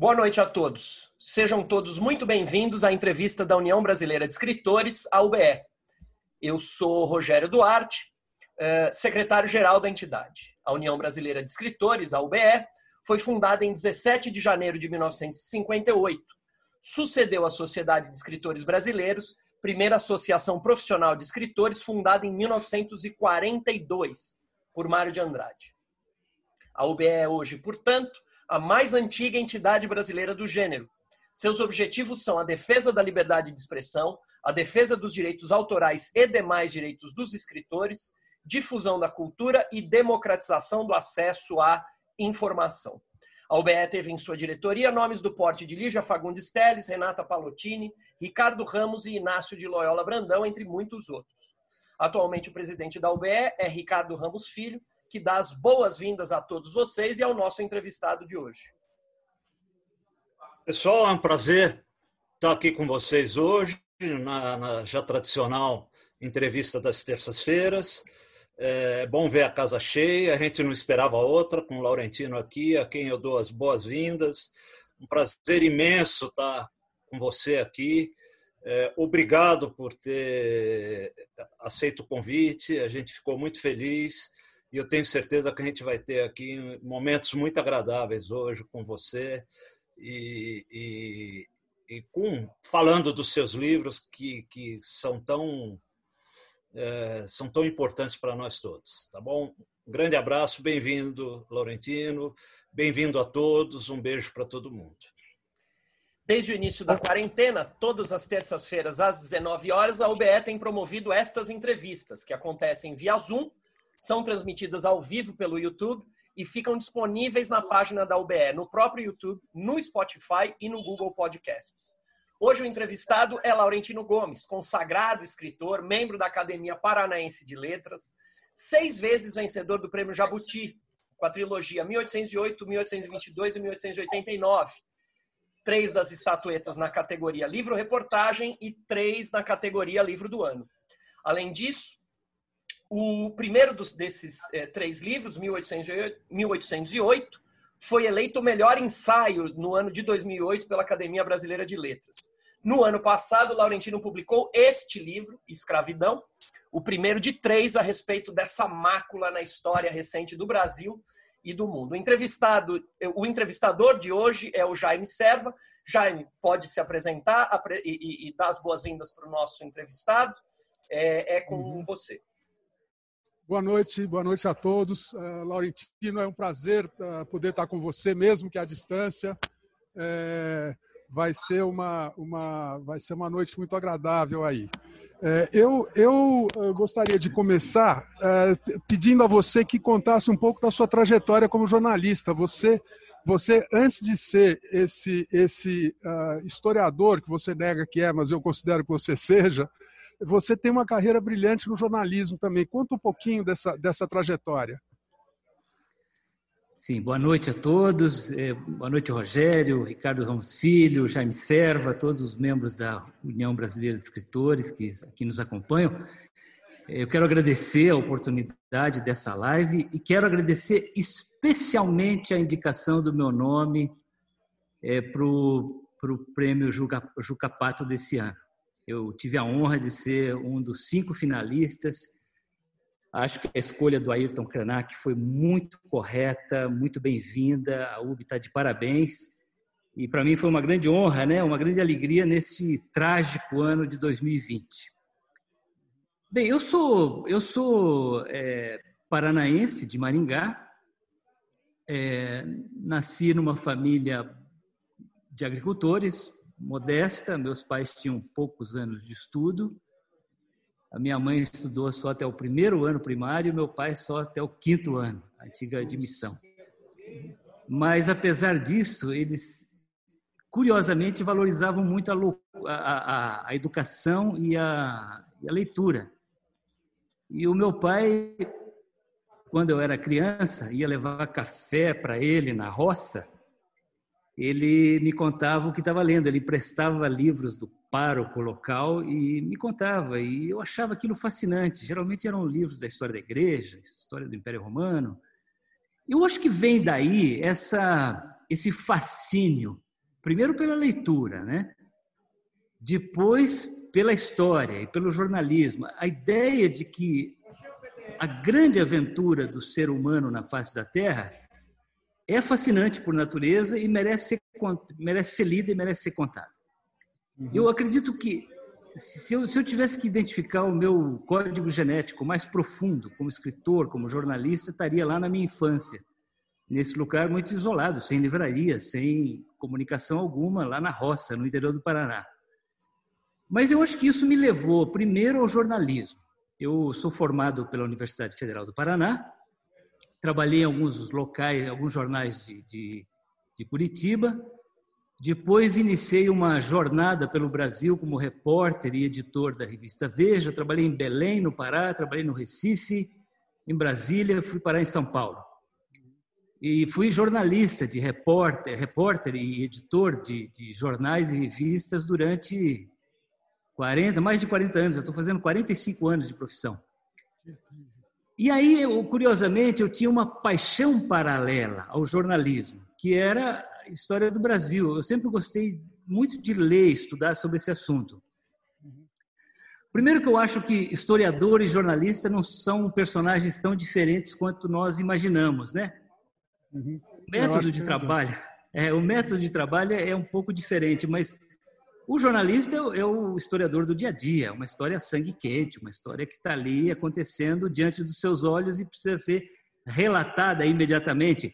Boa noite a todos. Sejam todos muito bem-vindos à entrevista da União Brasileira de Escritores, a UBE. Eu sou Rogério Duarte, eh, secretário-geral da entidade. A União Brasileira de Escritores, a UBE, foi fundada em 17 de janeiro de 1958. Sucedeu a Sociedade de Escritores Brasileiros, primeira associação profissional de escritores fundada em 1942 por Mário de Andrade. A UBE é hoje, portanto, a mais antiga entidade brasileira do gênero. Seus objetivos são a defesa da liberdade de expressão, a defesa dos direitos autorais e demais direitos dos escritores, difusão da cultura e democratização do acesso à informação. A UBE teve em sua diretoria nomes do porte de Lígia Fagundes Teles, Renata Palottini, Ricardo Ramos e Inácio de Loyola Brandão, entre muitos outros. Atualmente, o presidente da UBE é Ricardo Ramos Filho, que dá as boas-vindas a todos vocês e ao nosso entrevistado de hoje. Pessoal, é um prazer estar aqui com vocês hoje, na, na já tradicional entrevista das terças-feiras. É bom ver a casa cheia, a gente não esperava outra, com o Laurentino aqui, a quem eu dou as boas-vindas. Um prazer imenso estar com você aqui. É, obrigado por ter aceito o convite, a gente ficou muito feliz e eu tenho certeza que a gente vai ter aqui momentos muito agradáveis hoje com você e, e, e com falando dos seus livros que, que são tão é, são tão importantes para nós todos, tá bom? Um grande abraço, bem-vindo, Laurentino, bem-vindo a todos, um beijo para todo mundo. Desde o início da quarentena, todas as terças-feiras às 19 horas, a UBE tem promovido estas entrevistas, que acontecem via Zoom são transmitidas ao vivo pelo YouTube e ficam disponíveis na página da UBE, no próprio YouTube, no Spotify e no Google Podcasts. Hoje o entrevistado é Laurentino Gomes, consagrado escritor, membro da Academia Paranaense de Letras, seis vezes vencedor do Prêmio Jabuti, com a trilogia 1808, 1822 e 1889. Três das estatuetas na categoria livro-reportagem e três na categoria livro do ano. Além disso, o primeiro dos, desses é, três livros, 1808, 1808, foi eleito o melhor ensaio no ano de 2008 pela Academia Brasileira de Letras. No ano passado, Laurentino publicou este livro, Escravidão, o primeiro de três a respeito dessa mácula na história recente do Brasil e do mundo. O entrevistado, o entrevistador de hoje é o Jaime Serva. Jaime, pode se apresentar e, e, e dar as boas-vindas para o nosso entrevistado. É, é com uhum. você. Boa noite, boa noite a todos. Uh, Laurentino, é um prazer uh, poder estar com você, mesmo que à distância. É, vai, ser uma, uma, vai ser uma noite muito agradável aí. É, eu, eu gostaria de começar uh, pedindo a você que contasse um pouco da sua trajetória como jornalista. Você, você antes de ser esse, esse historiador que você nega que é, mas eu considero que você seja, você tem uma carreira brilhante no jornalismo também. Conta um pouquinho dessa, dessa trajetória. Sim, boa noite a todos. É, boa noite, Rogério, Ricardo Ramos Filho, Jaime Serva, todos os membros da União Brasileira de Escritores que aqui nos acompanham. É, eu quero agradecer a oportunidade dessa live e quero agradecer especialmente a indicação do meu nome é, para o prêmio Juca, Juca Pato desse ano. Eu tive a honra de ser um dos cinco finalistas. Acho que a escolha do Ayrton Krenak foi muito correta, muito bem-vinda. A UB está de parabéns. E para mim foi uma grande honra, né? uma grande alegria nesse trágico ano de 2020. Bem, eu sou, eu sou é, paranaense, de Maringá. É, nasci numa família de agricultores, modesta, meus pais tinham poucos anos de estudo. A minha mãe estudou só até o primeiro ano primário, meu pai só até o quinto ano, a antiga admissão. Mas, apesar disso, eles curiosamente valorizavam muito a, a, a educação e a, e a leitura. E o meu pai, quando eu era criança, ia levar café para ele na roça ele me contava o que estava lendo, ele prestava livros do pároco local e me contava, e eu achava aquilo fascinante. Geralmente eram livros da história da igreja, história do Império Romano. Eu acho que vem daí essa, esse fascínio primeiro pela leitura, né? Depois pela história e pelo jornalismo. A ideia de que a grande aventura do ser humano na face da Terra é fascinante por natureza e merece ser, merece ser lida e merece ser contada. Uhum. Eu acredito que se eu, se eu tivesse que identificar o meu código genético mais profundo, como escritor, como jornalista, estaria lá na minha infância, nesse lugar muito isolado, sem livraria, sem comunicação alguma, lá na roça, no interior do Paraná. Mas eu acho que isso me levou primeiro ao jornalismo. Eu sou formado pela Universidade Federal do Paraná, trabalhei em alguns locais, alguns jornais de, de, de Curitiba, depois iniciei uma jornada pelo Brasil como repórter e editor da revista Veja. Trabalhei em Belém, no Pará, trabalhei no Recife, em Brasília, fui parar em São Paulo. E fui jornalista de repórter, repórter e editor de, de jornais e revistas durante 40, mais de 40 anos. Eu estou fazendo 45 anos de profissão. E aí, curiosamente, eu tinha uma paixão paralela ao jornalismo, que era história do Brasil. Eu sempre gostei muito de ler, estudar sobre esse assunto. Primeiro que eu acho que historiador e jornalista não são personagens tão diferentes quanto nós imaginamos, né? Uhum. O método de trabalho, é, o método de trabalho é um pouco diferente, mas o jornalista é o, é o historiador do dia a dia, uma história sangue quente, uma história que está ali acontecendo diante dos seus olhos e precisa ser relatada imediatamente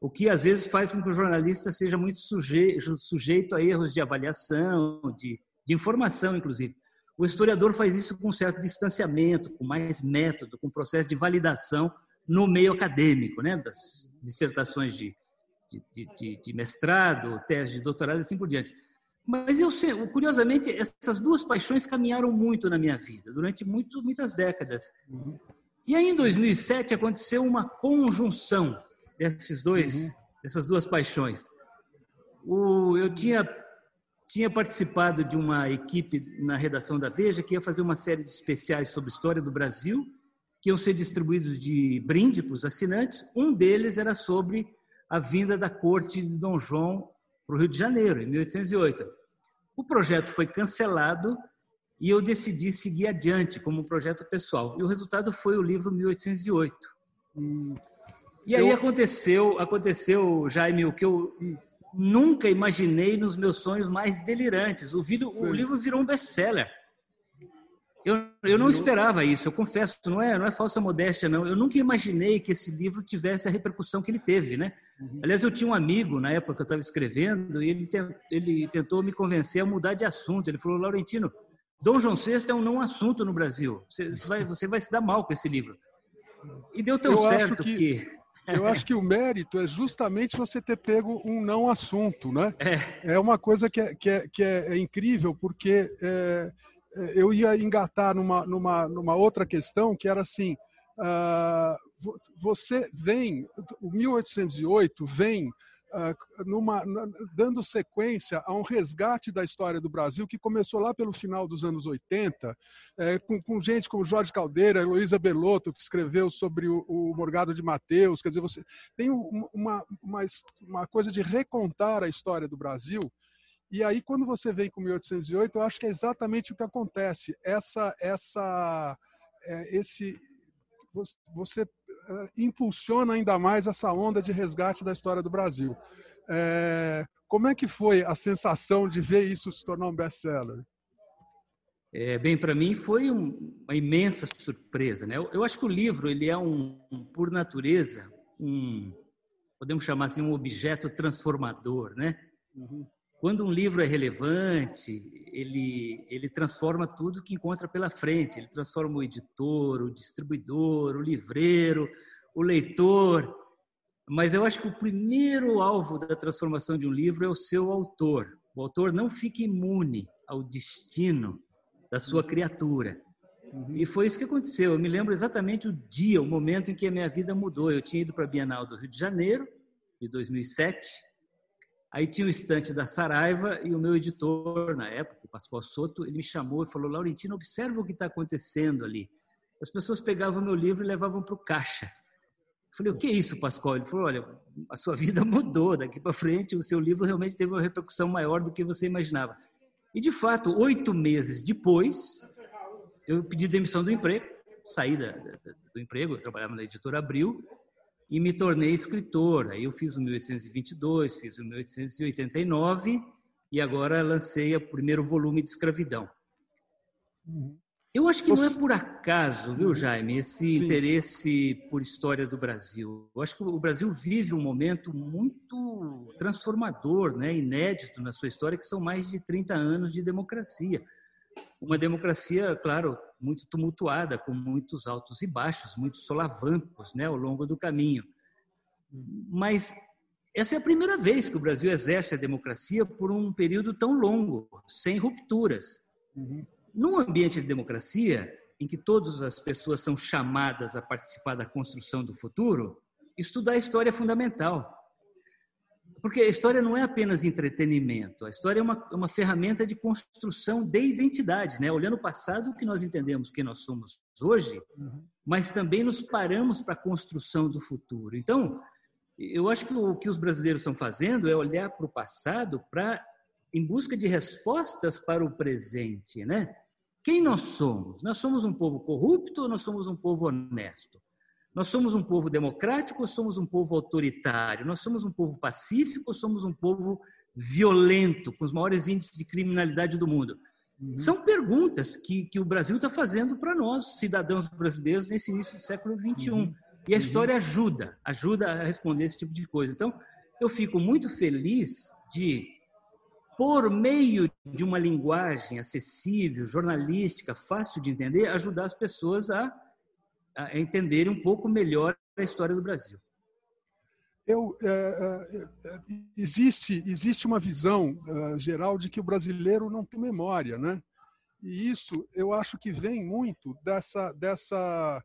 o que às vezes faz com que o jornalista seja muito sujeito, sujeito a erros de avaliação, de, de informação, inclusive. O historiador faz isso com um certo distanciamento, com mais método, com processo de validação no meio acadêmico, né? das dissertações de, de, de, de mestrado, tese de doutorado e assim por diante. Mas eu sei, curiosamente, essas duas paixões caminharam muito na minha vida, durante muito, muitas décadas. E aí, em 2007, aconteceu uma conjunção desses dois, uhum. dessas duas paixões. O, eu tinha tinha participado de uma equipe na redação da Veja que ia fazer uma série de especiais sobre história do Brasil, que iam ser distribuídos de brinde para os assinantes. Um deles era sobre a vinda da corte de Dom João para o Rio de Janeiro, em 1808. O projeto foi cancelado e eu decidi seguir adiante como um projeto pessoal. E o resultado foi o livro 1808. Hum. E aí eu... aconteceu, aconteceu, Jaime, o que eu nunca imaginei nos meus sonhos mais delirantes. O, vídeo, o livro virou um best-seller. Eu, eu não esperava isso, eu confesso, não é, não é falsa modéstia, não. Eu nunca imaginei que esse livro tivesse a repercussão que ele teve, né? Uhum. Aliás, eu tinha um amigo na época que eu estava escrevendo e ele, ele tentou me convencer a mudar de assunto. Ele falou, Laurentino, Dom João VI é um não assunto no Brasil. Você, você, vai, você vai se dar mal com esse livro. E deu tão eu certo que... que eu acho que o mérito é justamente você ter pego um não assunto, né? É, é uma coisa que é, que é, que é, incrível, porque é eu ia engatar numa, numa, numa outra questão, que era assim, uh, você vem, o 1808 vem ah, numa, dando sequência a um resgate da história do Brasil que começou lá pelo final dos anos 80, é, com, com, gente como Jorge Caldeira, Heloísa Belotto, que escreveu sobre o, o Morgado de Mateus. Quer dizer, você tem uma, uma, uma coisa de recontar a história do Brasil. E aí, quando você vem com 1808, eu acho que é exatamente o que acontece. Essa, essa, é, esse, você uh, impulsiona ainda mais essa onda de resgate da história do Brasil. É, como é que foi a sensação de ver isso se tornar um best-seller? É, bem, para mim foi um, uma imensa surpresa. Né? Eu, eu, acho que o livro ele é um, um, por natureza, um, podemos chamar assim, um objeto transformador. Né? Uhum. Quando um livro é relevante, ele, ele transforma tudo que encontra pela frente. Ele transforma o editor, o distribuidor, o livreiro, o leitor. Mas eu acho que o primeiro alvo da transformação de um livro é o seu autor. O autor não fica imune ao destino da sua criatura. E foi isso que aconteceu. Eu me lembro exatamente o dia, o momento em que a minha vida mudou. Eu tinha ido para a Bienal do Rio de Janeiro, de 2007, Aí tinha o estante da Saraiva e o meu editor, na época, o Pascoal Soto, ele me chamou e falou: Laurentino, observa o que está acontecendo ali. As pessoas pegavam meu livro e levavam para o caixa. Eu falei, o que é isso, Pascoal? Ele falou, olha, a sua vida mudou, daqui para frente o seu livro realmente teve uma repercussão maior do que você imaginava. E, de fato, oito meses depois, eu pedi demissão do emprego, saí da, da, do emprego, eu trabalhava na editora Abril, e me tornei escritor. Aí eu fiz o 1822, fiz o 1889 e agora lancei o primeiro volume de Escravidão. Uhum. Eu acho que não é por acaso, viu, Jaime, esse Sim. interesse por história do Brasil. Eu acho que o Brasil vive um momento muito transformador, né, inédito na sua história, que são mais de 30 anos de democracia. Uma democracia, claro, muito tumultuada, com muitos altos e baixos, muitos solavancos né, ao longo do caminho. Mas essa é a primeira vez que o Brasil exerce a democracia por um período tão longo, sem rupturas. Uhum. Num ambiente de democracia, em que todas as pessoas são chamadas a participar da construção do futuro, estudar a história é fundamental. Porque a história não é apenas entretenimento, a história é uma, uma ferramenta de construção de identidade, né? Olhando o passado, que nós entendemos quem nós somos hoje, uhum. mas também nos paramos para a construção do futuro. Então, eu acho que o que os brasileiros estão fazendo é olhar para o passado para em busca de respostas para o presente, né? Quem nós somos? Nós somos um povo corrupto ou nós somos um povo honesto? Nós somos um povo democrático ou somos um povo autoritário? Nós somos um povo pacífico ou somos um povo violento, com os maiores índices de criminalidade do mundo? Uhum. São perguntas que, que o Brasil está fazendo para nós, cidadãos brasileiros, nesse início do século XXI. Uhum. E a uhum. história ajuda, ajuda a responder esse tipo de coisa. Então, eu fico muito feliz de por meio de uma linguagem acessível, jornalística, fácil de entender, ajudar as pessoas a, a um pouco melhor a história do Brasil. Eu, é, é, é existe, existe uma visão é, geral de que o brasileiro não tem memória, né? E isso eu acho que vem muito dessa, dessa,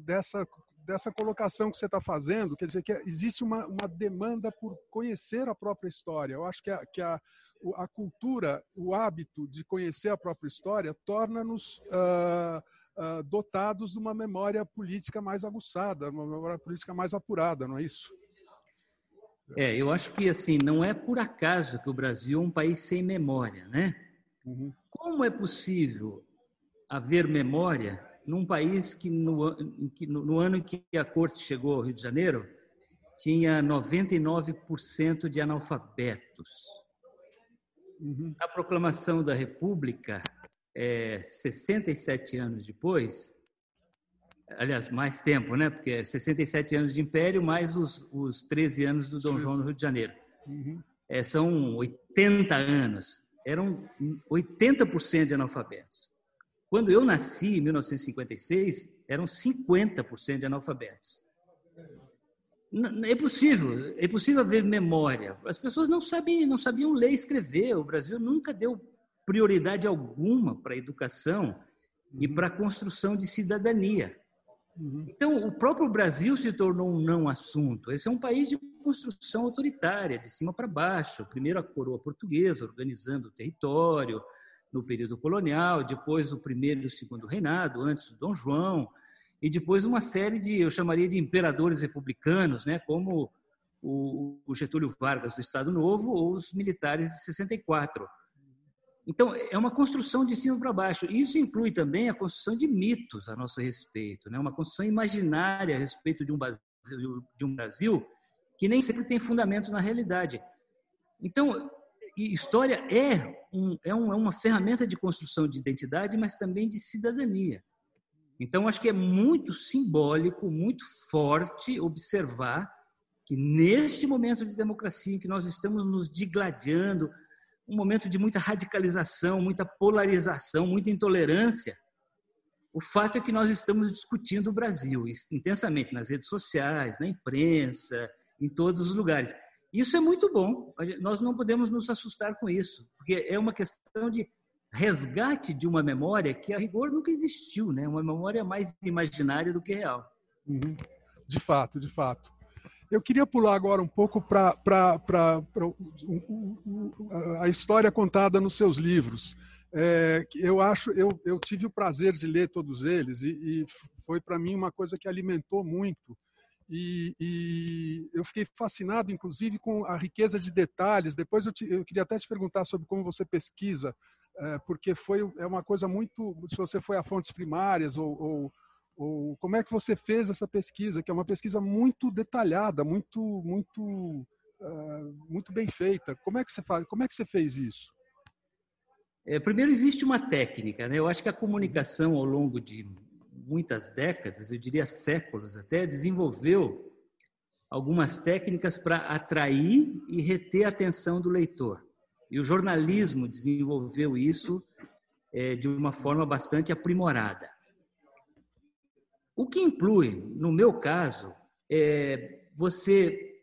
dessa, dessa colocação que você está fazendo, quer dizer que existe uma, uma demanda por conhecer a própria história. Eu acho que a, que a, a cultura, o hábito de conhecer a própria história, torna-nos uh, uh, dotados de uma memória política mais aguçada, uma memória política mais apurada, não é isso? É, eu acho que assim não é por acaso que o Brasil é um país sem memória, né? Uhum. Como é possível haver memória num país que no, que no, ano em que a corte chegou ao Rio de Janeiro tinha 99% de analfabetos? Uhum. A proclamação da República, é, 67 anos depois, aliás, mais tempo, né? Porque é 67 anos de Império, mais os, os 13 anos do Dom João no Rio de Janeiro. Uhum. É, são 80 anos. Eram 80% de analfabetos. Quando eu nasci, em 1956, eram 50% de analfabetos. É possível, é possível haver memória. As pessoas não sabiam, não sabiam ler e escrever. O Brasil nunca deu prioridade alguma para a educação uhum. e para a construção de cidadania. Uhum. Então, o próprio Brasil se tornou um não assunto. Esse é um país de construção autoritária, de cima para baixo. Primeiro a coroa portuguesa, organizando o território no período colonial, depois o primeiro e o segundo reinado, antes do Dom João, e depois uma série de, eu chamaria de imperadores republicanos, né, como o, Getúlio Vargas do Estado Novo ou os militares de 64. Então, é uma construção de cima para baixo. Isso inclui também a construção de mitos a nosso respeito, né? uma construção imaginária a respeito de um, Brasil, de um Brasil que nem sempre tem fundamento na realidade. Então, história é, um, é, um, é uma ferramenta de construção de identidade, mas também de cidadania. Então, acho que é muito simbólico, muito forte observar que neste momento de democracia em que nós estamos nos digladiando, um momento de muita radicalização, muita polarização, muita intolerância, o fato é que nós estamos discutindo o Brasil intensamente nas redes sociais, na imprensa, em todos os lugares. Isso é muito bom. Nós não podemos nos assustar com isso, porque é uma questão de resgate de uma memória que a rigor nunca existiu, né? Uma memória mais imaginária do que real. Uhum. De fato, de fato. Eu queria pular agora um pouco para a história contada nos seus livros. É, eu acho, eu, eu tive o prazer de ler todos eles e, e foi para mim uma coisa que alimentou muito E, e, eu fiquei fascinado, inclusive, com a riqueza de detalhes. Depois eu, te, eu queria até te perguntar sobre como você pesquisa, é, porque foi é uma coisa muito. Se você foi a fontes primárias ou, ou, ou, como é que você fez essa pesquisa, que é uma pesquisa muito detalhada, muito muito uh, muito bem feita. Como é que você faz? Como é que você fez isso? É, primeiro existe uma técnica, né? Eu acho que a comunicação ao longo de muitas décadas, eu diria séculos até, desenvolveu algumas técnicas para atrair e reter a atenção do leitor. E o jornalismo desenvolveu isso é, de uma forma bastante aprimorada. O que inclui, no meu caso, é você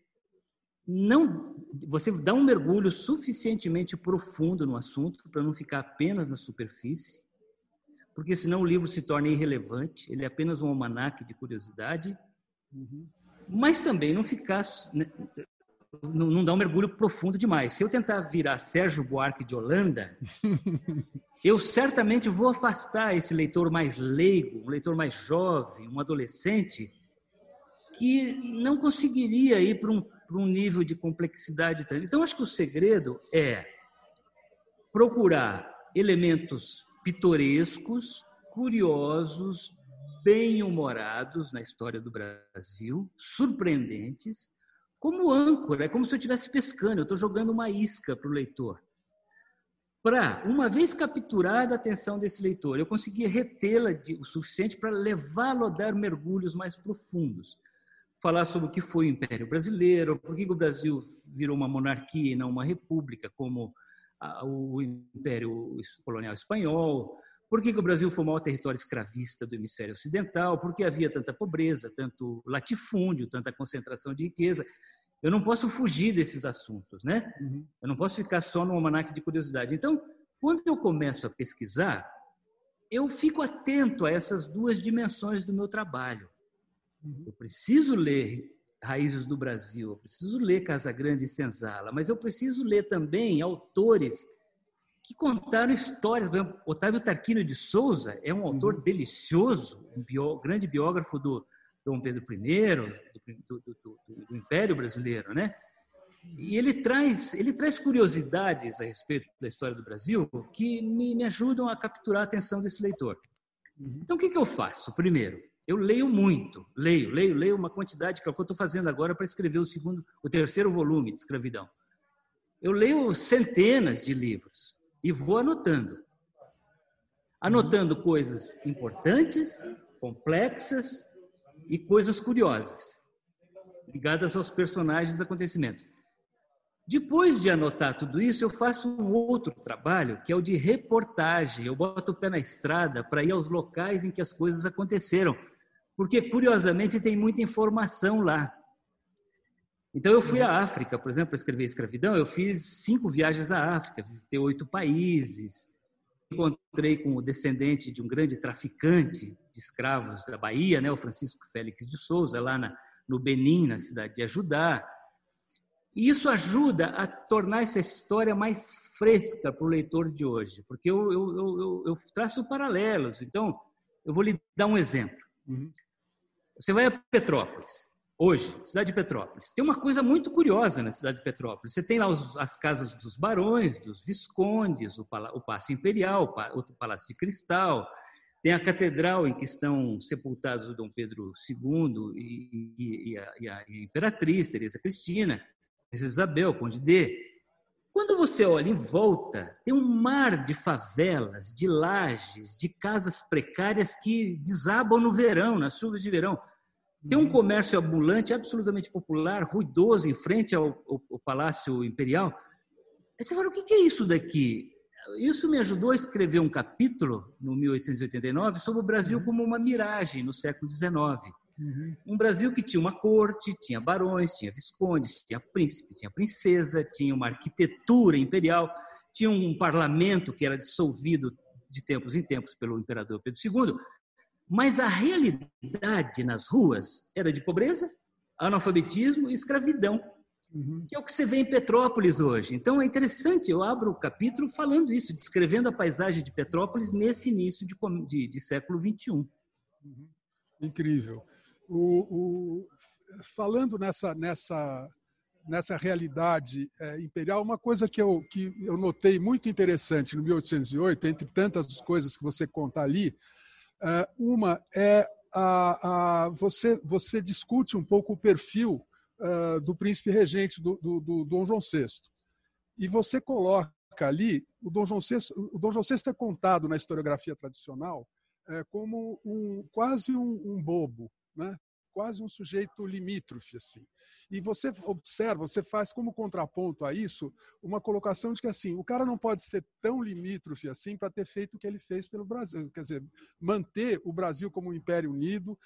não você dá um mergulho suficientemente profundo no assunto para não ficar apenas na superfície porque senão o livro se torna irrelevante, ele é apenas um almanaque de curiosidade, uhum. mas também não ficar, né, não, não dá um mergulho profundo demais. Se eu tentar virar Sérgio Buarque de Holanda, eu certamente vou afastar esse leitor mais leigo, um leitor mais jovem, um adolescente, que não conseguiria ir para um, para um nível de complexidade. Então, acho que o segredo é procurar elementos pitorescos, curiosos, bem-humorados na história do Brasil, surpreendentes, como âncora, é como se eu estivesse pescando, eu estou jogando uma isca para o leitor. Para, uma vez capturada a atenção desse leitor, eu conseguia retê-la o suficiente para levá-lo a dar mergulhos mais profundos. Falar sobre o que foi o Império Brasileiro, por que o Brasil virou uma monarquia e não uma república, como o Império Colonial Espanhol, por que, que, o Brasil foi o maior território escravista do hemisfério ocidental, por que havia tanta pobreza, tanto latifúndio, tanta concentração de riqueza. Eu não posso fugir desses assuntos, né? Uhum. Eu não posso ficar só no almanaque de curiosidade. Então, quando eu começo a pesquisar, eu fico atento a essas duas dimensões do meu trabalho. Uhum. Eu preciso ler Raízes do Brasil, eu preciso ler Casa Grande e Senzala, mas eu preciso ler também autores que contaram histórias. Otávio Tarquino de Souza é um autor uhum. delicioso, um grande biógrafo do Dom Pedro I, do, do, do, do, Império Brasileiro, né? E ele traz, ele traz curiosidades a respeito da história do Brasil que me, me ajudam a capturar a atenção desse leitor. Uhum. Então, o que, que eu faço? Primeiro, eu leio muito, leio, leio, leio uma quantidade que é o que eu estou fazendo agora para escrever o segundo, o terceiro volume de escravidão. Eu leio centenas de livros e vou anotando, anotando coisas importantes, complexas e coisas curiosas ligadas aos personagens e acontecimentos. Depois de anotar tudo isso, eu faço um outro trabalho, que é o de reportagem. Eu boto o pé na estrada para ir aos locais em que as coisas aconteceram porque curiosamente tem muita informação lá. Então eu fui à África, por exemplo, para escrever escravidão, eu fiz cinco viagens à África, visitei oito países, encontrei com o descendente de um grande traficante de escravos da Bahia, né, o Francisco Félix de Souza, lá na, no Benin, na cidade de Ajudá. E isso ajuda a tornar essa história mais fresca para o leitor de hoje, porque eu, eu, eu, eu, traço paralelos. Então, eu vou lhe dar um exemplo. Uhum. Você vai a Petrópolis, hoje, cidade de Petrópolis. Tem uma coisa muito curiosa na cidade de Petrópolis. Você tem lá os, as casas dos barões, dos viscondes, o, pala, o Imperial, o Palácio de Cristal, tem a catedral em que estão sepultados o Dom Pedro II e, e, e, a, e a, imperatriz Teresa Cristina, Isabel, Conde D. Quando você olha em volta, tem um mar de favelas, de lajes, de casas precárias que desabam no verão, nas chuvas de verão. Tem um comércio ambulante absolutamente popular, ruidoso, em frente ao, ao, ao Palácio Imperial. Aí você fala, o que é isso daqui? Isso me ajudou a escrever um capítulo, no 1889, sobre o Brasil uhum. como uma miragem no século XIX. Uhum. Um Brasil que tinha uma corte, tinha barões, tinha viscondes, tinha príncipe, tinha princesa, tinha uma arquitetura imperial, tinha um parlamento que era dissolvido de tempos em tempos pelo imperador Pedro II, mas a realidade nas ruas era de pobreza, analfabetismo e escravidão, uhum. que é o que você vê em Petrópolis hoje. Então é interessante, eu abro o capítulo falando isso, descrevendo a paisagem de Petrópolis nesse início de, de, de século XXI. Uhum. Incrível. O, o, falando nessa, nessa, nessa realidade é, imperial, uma coisa que eu, que eu notei muito interessante no 1808, entre tantas coisas que você conta ali, uma é a, a, você, você discute um pouco o perfil uh, do príncipe regente do, do, do, Dom João VI. E você coloca ali, o Dom João VI, o Dom João VI é contado na historiografia tradicional é, como um, quase um, um bobo, né? quase um sujeito limítrofe. Assim. E você observa, você faz como contraponto a isso uma colocação de que assim o cara não pode ser tão limítrofe assim para ter feito o que ele fez pelo Brasil, quer dizer, manter o Brasil como um império unido,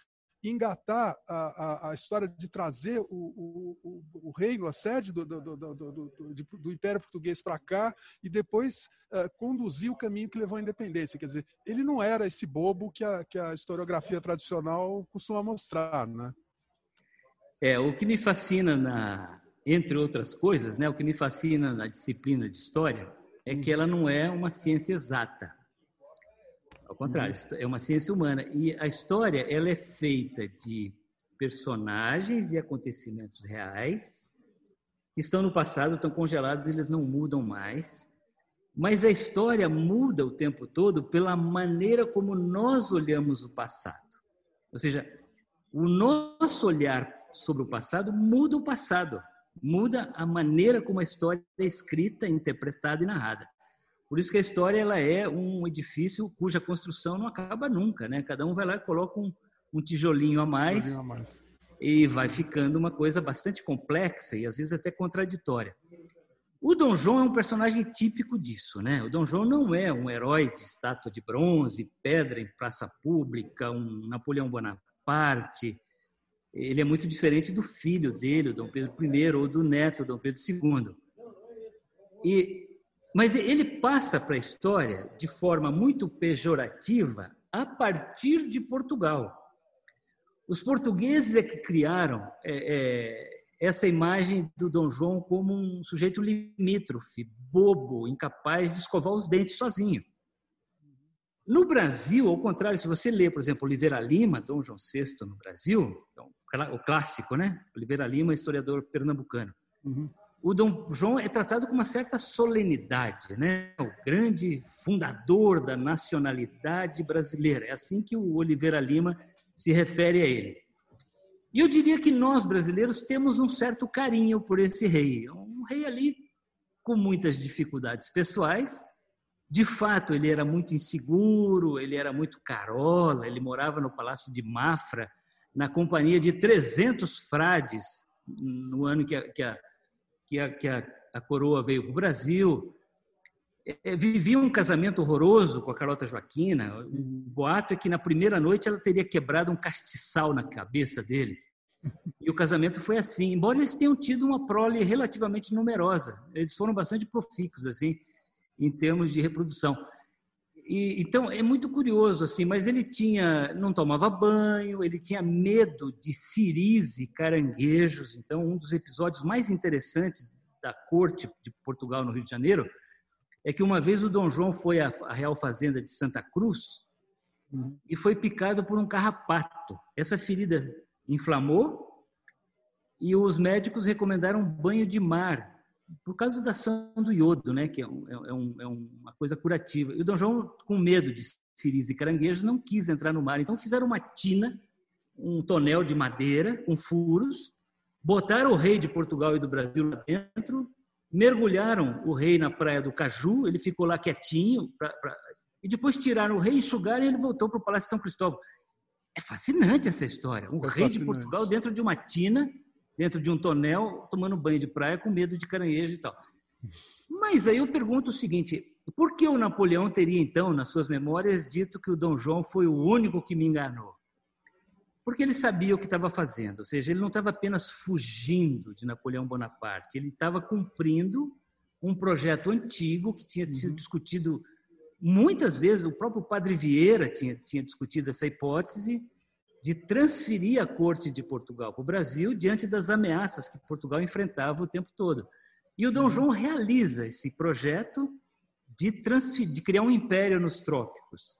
engatar a, a, a, história de trazer o, o, o, o reino, a sede do, do, do, do, Império Português para cá e depois uh, conduzir o caminho que levou à independência. Quer dizer, ele não era esse bobo que a, que a historiografia tradicional costuma mostrar, né? É, o que me fascina, na, entre outras coisas, né, o que me fascina na disciplina de história é que ela não é uma ciência exata. Ao contrário, uhum. é uma ciência humana. E a história ela é feita de personagens e acontecimentos reais que estão no passado, estão congelados, eles não mudam mais. Mas a história muda o tempo todo pela maneira como nós olhamos o passado. Ou seja, o nosso olhar sobre o passado muda o passado, muda a maneira como a história é escrita, interpretada e narrada. Por isso que a história ela é um edifício cuja construção não acaba nunca, né? Cada um vai lá e coloca um, um tijolinho a mais, tijolinho a mais e vai ficando uma coisa bastante complexa e às vezes até contraditória. O Dom João é um personagem típico disso, né? O Dom João não é um herói de estátua de bronze, pedra em praça pública, um Napoleão Bonaparte. Ele é muito diferente do filho dele, Dom Pedro I, ou do neto, Dom Pedro II. E mas ele passa para a história de forma muito pejorativa a partir de Portugal. Os portugueses é que criaram é, é, essa imagem do Dom João como um sujeito limítrofe, bobo, incapaz de escovar os dentes sozinho. No Brasil, ao contrário, se você lê, por exemplo, Oliveira Lima, Dom João VI no Brasil, então, o clássico, né? Oliveira Lima, historiador pernambucano. Uhum o Dom João é tratado com uma certa solenidade, né? O grande fundador da nacionalidade brasileira. É assim que o Oliveira Lima se refere a ele. E eu diria que nós brasileiros temos um certo carinho por esse rei. Um rei ali com muitas dificuldades pessoais. De fato, ele era muito inseguro, ele era muito carola, ele morava no Palácio de Mafra, na companhia de 300 frades, no ano que a, que a que a, que a, coroa veio para o Brasil, é, é, vivia um casamento horroroso com a Carlota Joaquina. O boato é que na primeira noite ela teria quebrado um castiçal na cabeça dele. E o casamento foi assim. Embora eles tenham tido uma prole relativamente numerosa, eles foram bastante profícuos assim em termos de reprodução. E, então é muito curioso assim, mas ele tinha não tomava banho, ele tinha medo de ciris e caranguejos. Então um dos episódios mais interessantes da corte de Portugal no Rio de Janeiro é que uma vez o Dom João foi à, Real Fazenda de Santa Cruz uhum. e foi picado por um carrapato. Essa ferida inflamou e os médicos recomendaram banho de mar por causa da ação do iodo, né, que é, um, é, um, é, uma coisa curativa. E o Dom João, com medo de ciris e caranguejos, não quis entrar no mar. Então fizeram uma tina, um tonel de madeira com furos, botaram o rei de Portugal e do Brasil lá dentro, mergulharam o rei na praia do Caju, ele ficou lá quietinho, pra, pra, e depois tiraram o rei, enxugaram e ele voltou para o Palácio de São Cristóvão. É fascinante essa história. Um é rei fascinante. de Portugal dentro de uma tina dentro de um tonel, tomando banho de praia com medo de caranguejo e tal. Mas aí eu pergunto o seguinte: por que o Napoleão teria então, nas suas memórias, dito que o Dom João foi o único que me enganou? Porque ele sabia o que estava fazendo, ou seja, ele não estava apenas fugindo de Napoleão Bonaparte, ele estava cumprindo um projeto antigo que tinha sido uhum. discutido muitas vezes, o próprio Padre Vieira tinha, tinha discutido essa hipótese, de transferir a corte de Portugal para o Brasil diante das ameaças que Portugal enfrentava o tempo todo. E o Dom uhum. João realiza esse projeto de, de criar um império nos trópicos.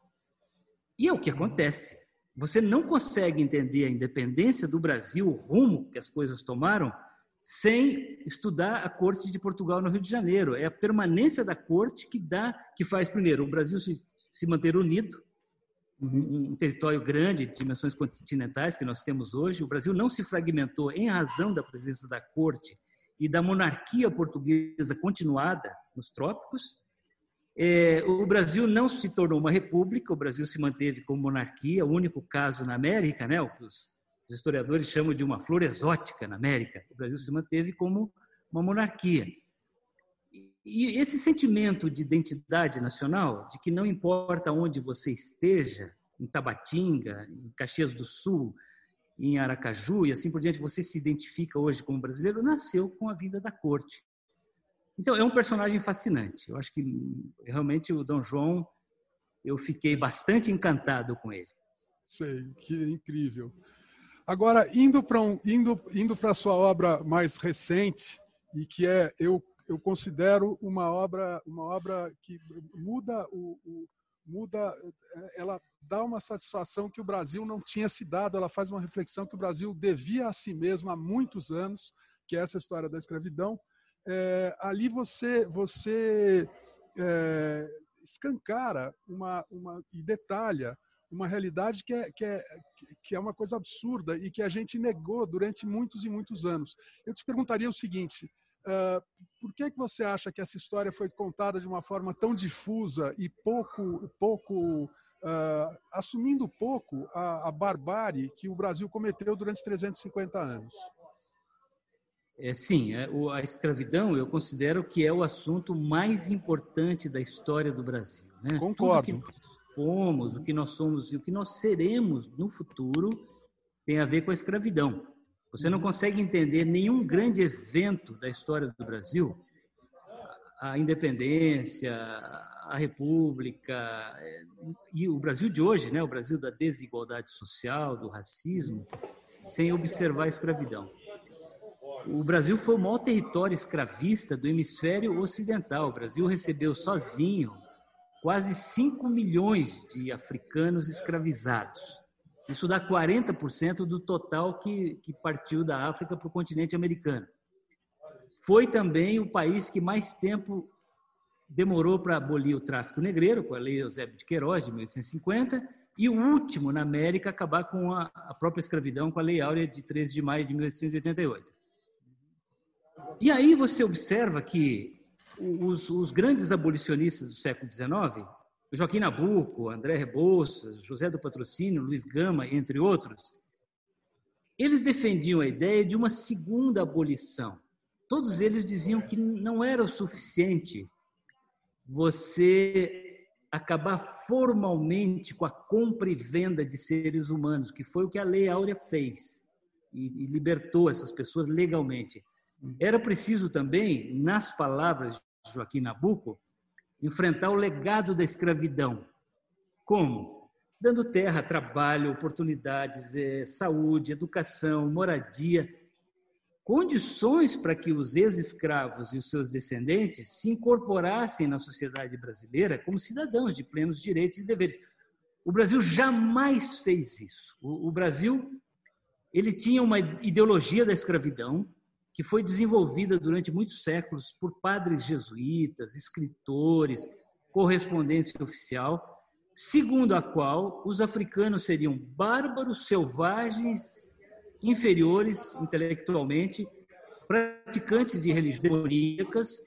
E é o que acontece. você não consegue entender a independência do Brasil, o rumo que as coisas tomaram, sem estudar a corte de Portugal no Rio de Janeiro. É a permanência da corte que dá, que faz primeiro o Brasil se, se manter unido, um, um território grande, de dimensões continentais que nós temos hoje. O Brasil não se fragmentou em razão da presença da corte e da monarquia portuguesa continuada nos trópicos. É, o Brasil não se tornou uma república, o Brasil se manteve como monarquia, o único caso na América, né, o que os historiadores chamam de uma flor exótica na América. O Brasil se manteve como uma monarquia. E esse sentimento de identidade nacional, de que não importa onde você esteja, em Tabatinga, em Caxias do Sul, em Aracaju e assim por diante, você se identifica hoje como brasileiro, nasceu com a vida da corte. Então, é um personagem fascinante. Eu acho que realmente o Dom João, eu fiquei bastante encantado com ele. Sei, que incrível. Agora, indo para um, indo, indo a sua obra mais recente, e que é, eu, eu considero uma obra, uma obra que muda o, o muda, ela dá uma satisfação que o Brasil não tinha se dado, ela faz uma reflexão que o Brasil devia a si mesmo há muitos anos, que é essa história da escravidão. É, ali você, você é, escancara uma, uma, e detalha uma realidade que é, que, é, que é uma coisa absurda e que a gente negou durante muitos e muitos anos. Eu te perguntaria o seguinte: uh, por que, que você acha que essa história foi contada de uma forma tão difusa e pouco, pouco uh, assumindo pouco a, a barbárie que o Brasil cometeu durante 350 anos? É, sim, é, a escravidão eu considero que é o assunto mais importante da história do Brasil. Né? Concordo fomos, o que nós somos e o que nós seremos no futuro tem a ver com a escravidão. Você não consegue entender nenhum grande evento da história do Brasil, a independência, a república e o Brasil de hoje, né, o Brasil da desigualdade social, do racismo, sem observar a escravidão. O Brasil foi o maior território escravista do hemisfério ocidental. O Brasil recebeu sozinho quase 5 milhões de africanos escravizados. Isso dá 40% do total que, que partiu da África para o continente americano. Foi também o país que mais tempo demorou para abolir o tráfico negreiro, com a Lei Eusébio de Queiroz, de 1850, e o último na América a acabar com a, a própria escravidão, com a Lei Áurea de 13 de maio de 1888. E aí você observa que os, os grandes abolicionistas do século XIX, Joaquim Nabuco, André Rebouças, José do Patrocínio, Luiz Gama, entre outros, eles defendiam a ideia de uma segunda abolição. Todos eles diziam que não era o suficiente você acabar formalmente com a compra e venda de seres humanos, que foi o que a Lei Áurea fez e, libertou essas pessoas legalmente. Era preciso também, nas palavras de Joaquim Nabuco, enfrentar o legado da escravidão. Como? Dando terra, trabalho, oportunidades, é, saúde, educação, moradia, condições para que os ex-escravos e os seus descendentes se incorporassem na sociedade brasileira como cidadãos de plenos direitos e deveres. O Brasil jamais fez isso. O, o Brasil ele tinha uma ideologia da escravidão, que foi desenvolvida durante muitos séculos por padres jesuítas, escritores, correspondência oficial, segundo a qual os africanos seriam bárbaros, selvagens, inferiores intelectualmente, praticantes de religiões demoníacas,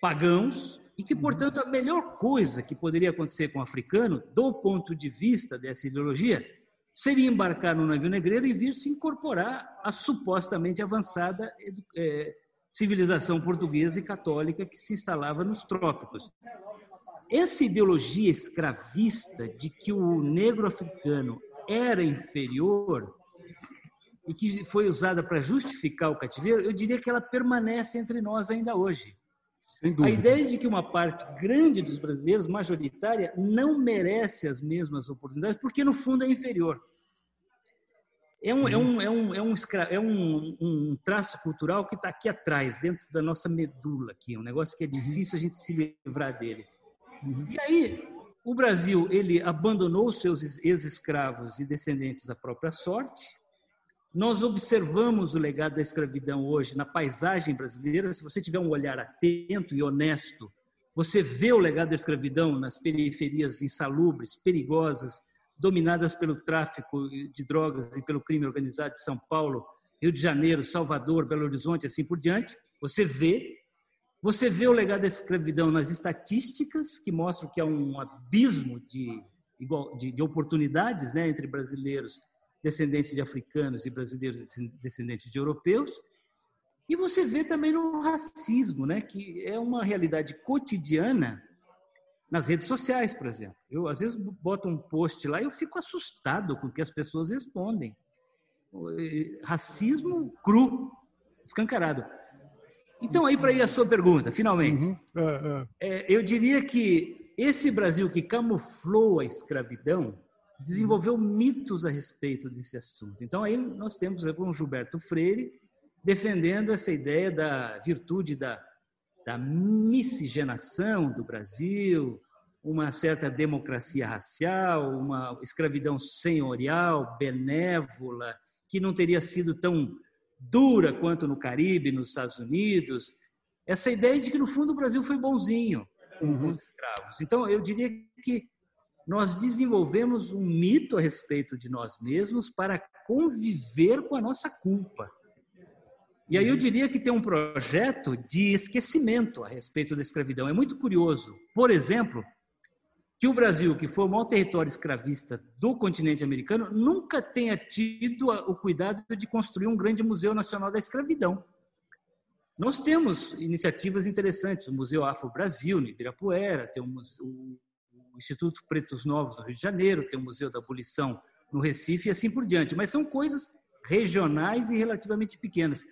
pagãos, e que, portanto, a melhor coisa que poderia acontecer com o africano, do ponto de vista dessa ideologia, seria embarcar no navio negreiro e vir se incorporar à supostamente avançada é, civilização portuguesa e católica que se instalava nos trópicos. Essa ideologia escravista de que o negro africano era inferior e que foi usada para justificar o cativeiro, eu diria que ela permanece entre nós ainda hoje. A ideia de que uma parte grande dos brasileiros, majoritária, não merece as mesmas oportunidades, porque no fundo é inferior. É um, é um, é um, é um, é um, um traço cultural que está aqui atrás, dentro da nossa medula, aqui, um negócio que é difícil a gente se livrar dele. E aí, o Brasil ele abandonou seus ex-escravos e descendentes à própria sorte. Nós observamos o legado da escravidão hoje na paisagem brasileira. Se você tiver um olhar atento e honesto, você vê o legado da escravidão nas periferias insalubres, perigosas, dominadas pelo tráfico de drogas e pelo crime organizado de São Paulo, Rio de Janeiro, Salvador, Belo Horizonte, assim por diante. Você vê você vê o legado da escravidão nas estatísticas, que mostram que há um abismo de, de, de oportunidades né, entre brasileiros descendentes de africanos e brasileiros descendentes de europeus. E você vê também no racismo, né, que é uma realidade cotidiana nas redes sociais, por exemplo. Eu, às vezes, boto um post lá e eu fico assustado com o que as pessoas respondem. Racismo cru, escancarado. Então, aí para ir à sua pergunta, finalmente. Uhum. É, é. É, eu diria que esse Brasil que camuflou a escravidão desenvolveu mitos a respeito desse assunto. Então, aí nós temos o Gilberto Freire defendendo essa ideia da virtude da, da miscigenação do Brasil, uma certa democracia racial, uma escravidão senhorial, benévola, que não teria sido tão dura quanto no Caribe, nos Estados Unidos. Essa ideia de que, no fundo, o Brasil foi bonzinho com uhum. os escravos. Então, eu diria que nós desenvolvemos um mito a respeito de nós mesmos para conviver com a nossa culpa. E aí eu uhum. diria que tem um projeto de esquecimento a respeito da escravidão. É muito curioso. Por exemplo, que o Brasil, que foi o maior território escravista do continente americano, nunca tenha tido o cuidado de construir um grande museu nacional da escravidão. Nós temos iniciativas interessantes, o Museu Afro Brasil, no Ibirapuera, tem o, Instituto Pretos Novos no Rio de Janeiro, tem o Museu da Abolição no Recife e assim por diante, mas são coisas regionais e relativamente pequenas.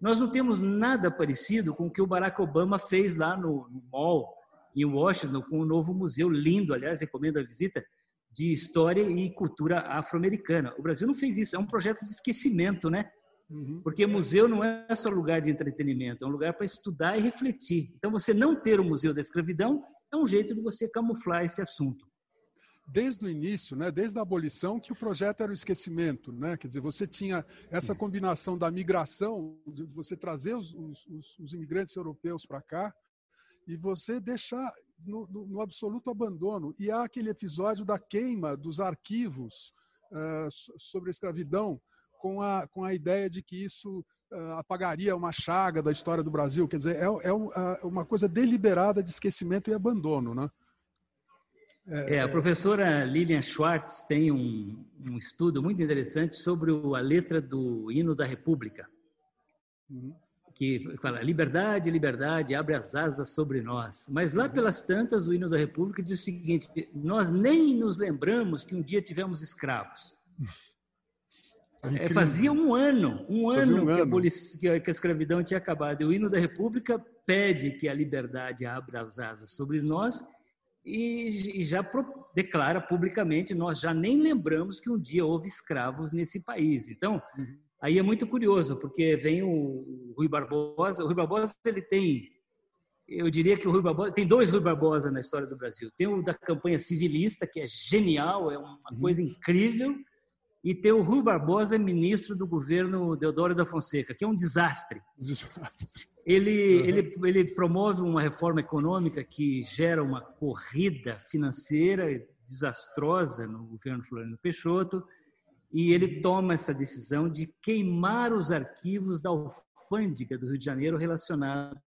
Nós não temos nada parecido com o que o Barack Obama fez lá no, no Mall, em Washington, com um novo museu lindo, aliás, recomendo a visita, de história e cultura afro-americana. O Brasil não fez isso, é um projeto de esquecimento, né? Uhum. Porque museu não é só lugar de entretenimento, é um lugar para estudar e refletir. Então, você não ter o Museu da Escravidão é um jeito de você camuflar esse assunto. Desde o início, né, desde a abolição, que o projeto era o esquecimento. Né? Quer dizer, você tinha essa combinação da migração, de você trazer os, os, os imigrantes europeus para cá, e você deixar no, no, no, absoluto abandono. E há aquele episódio da queima dos arquivos uh, sobre a escravidão, com a, com a ideia de que isso apagaria uma chaga da história do Brasil. Quer dizer, é, é uma coisa deliberada de esquecimento e abandono. Né? É, é, a professora Lilian Schwartz tem um, um, estudo muito interessante sobre a letra do hino da República. Uhum que fala liberdade, liberdade, abre as asas sobre nós. Mas lá pelas tantas, o hino da República diz o seguinte: nós nem nos lembramos que um dia tivemos escravos. É, fazia um ano, um ano, um que, ano. A que, a, escravidão tinha acabado. E o hino da República pede que a liberdade abra as asas sobre nós e, e já pro, declara publicamente: nós já nem lembramos que um dia houve escravos nesse país. Então, uhum. Aí é muito curioso, porque vem o Rui Barbosa. O Rui Barbosa ele tem, eu diria que o Rui Barbosa tem dois Rui Barbosa na história do Brasil. Tem o da campanha civilista, que é genial, é uma uhum. coisa incrível, e tem o Rui Barbosa, ministro do governo Deodoro da Fonseca, que é um desastre. desastre. Ele, uhum. ele, ele promove uma reforma econômica que gera uma corrida financeira desastrosa no governo Floriano Peixoto e ele toma essa decisão de queimar os arquivos da alfândega do Rio de Janeiro relacionados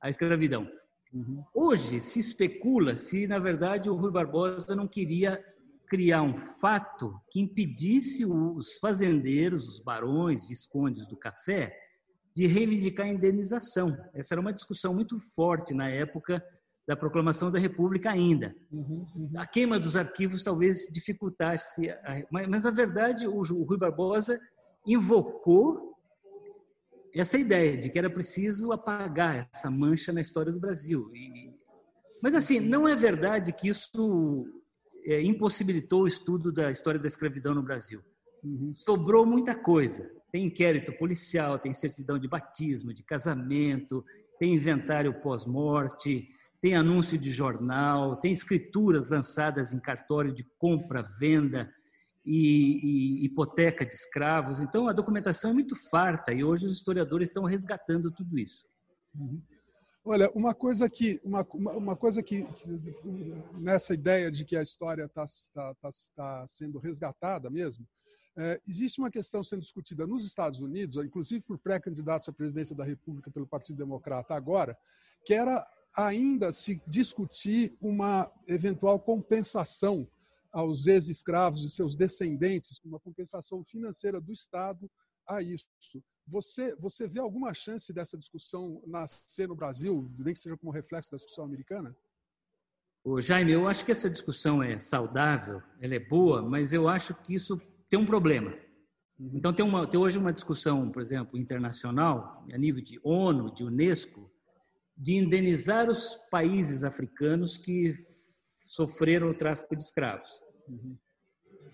à escravidão. Uhum. Hoje se especula se, na verdade, o Rui Barbosa não queria criar um fato que impedisse os fazendeiros, os barões, viscondes do café, de reivindicar a indenização. Essa era uma discussão muito forte na época da proclamação da República ainda. Uhum, uhum. A queima dos arquivos talvez dificultasse, a, mas, na verdade o, o Rui Barbosa invocou essa ideia de que era preciso apagar essa mancha na história do Brasil. E, mas assim, não é verdade que isso é, impossibilitou o estudo da história da escravidão no Brasil. Uhum. Sobrou muita coisa. Tem inquérito policial, tem certidão de batismo, de casamento, tem inventário pós-morte, tem anúncio de jornal, tem escrituras lançadas em cartório de compra, venda e, e hipoteca de escravos. Então, a documentação é muito farta e hoje os historiadores estão resgatando tudo isso. Uhum. Olha, uma coisa que uma, uma coisa que nessa ideia de que a história está tá, tá, tá sendo resgatada mesmo, é, existe uma questão sendo discutida nos Estados Unidos, inclusive por pré-candidatos à presidência da República pelo Partido Democrata agora, que era ainda se discutir uma eventual compensação aos ex-escravos e seus descendentes, uma compensação financeira do Estado a isso. Você, você vê alguma chance dessa discussão nascer no Brasil, nem que seja como reflexo da discussão americana? Ô, Jaime, eu acho que essa discussão é saudável, ela é boa, mas eu acho que isso tem um problema. Uhum. Então, tem, uma, tem hoje uma discussão, por exemplo, internacional, a nível de ONU, de Unesco, de indenizar os países africanos que sofreram o tráfico de escravos. Uhum.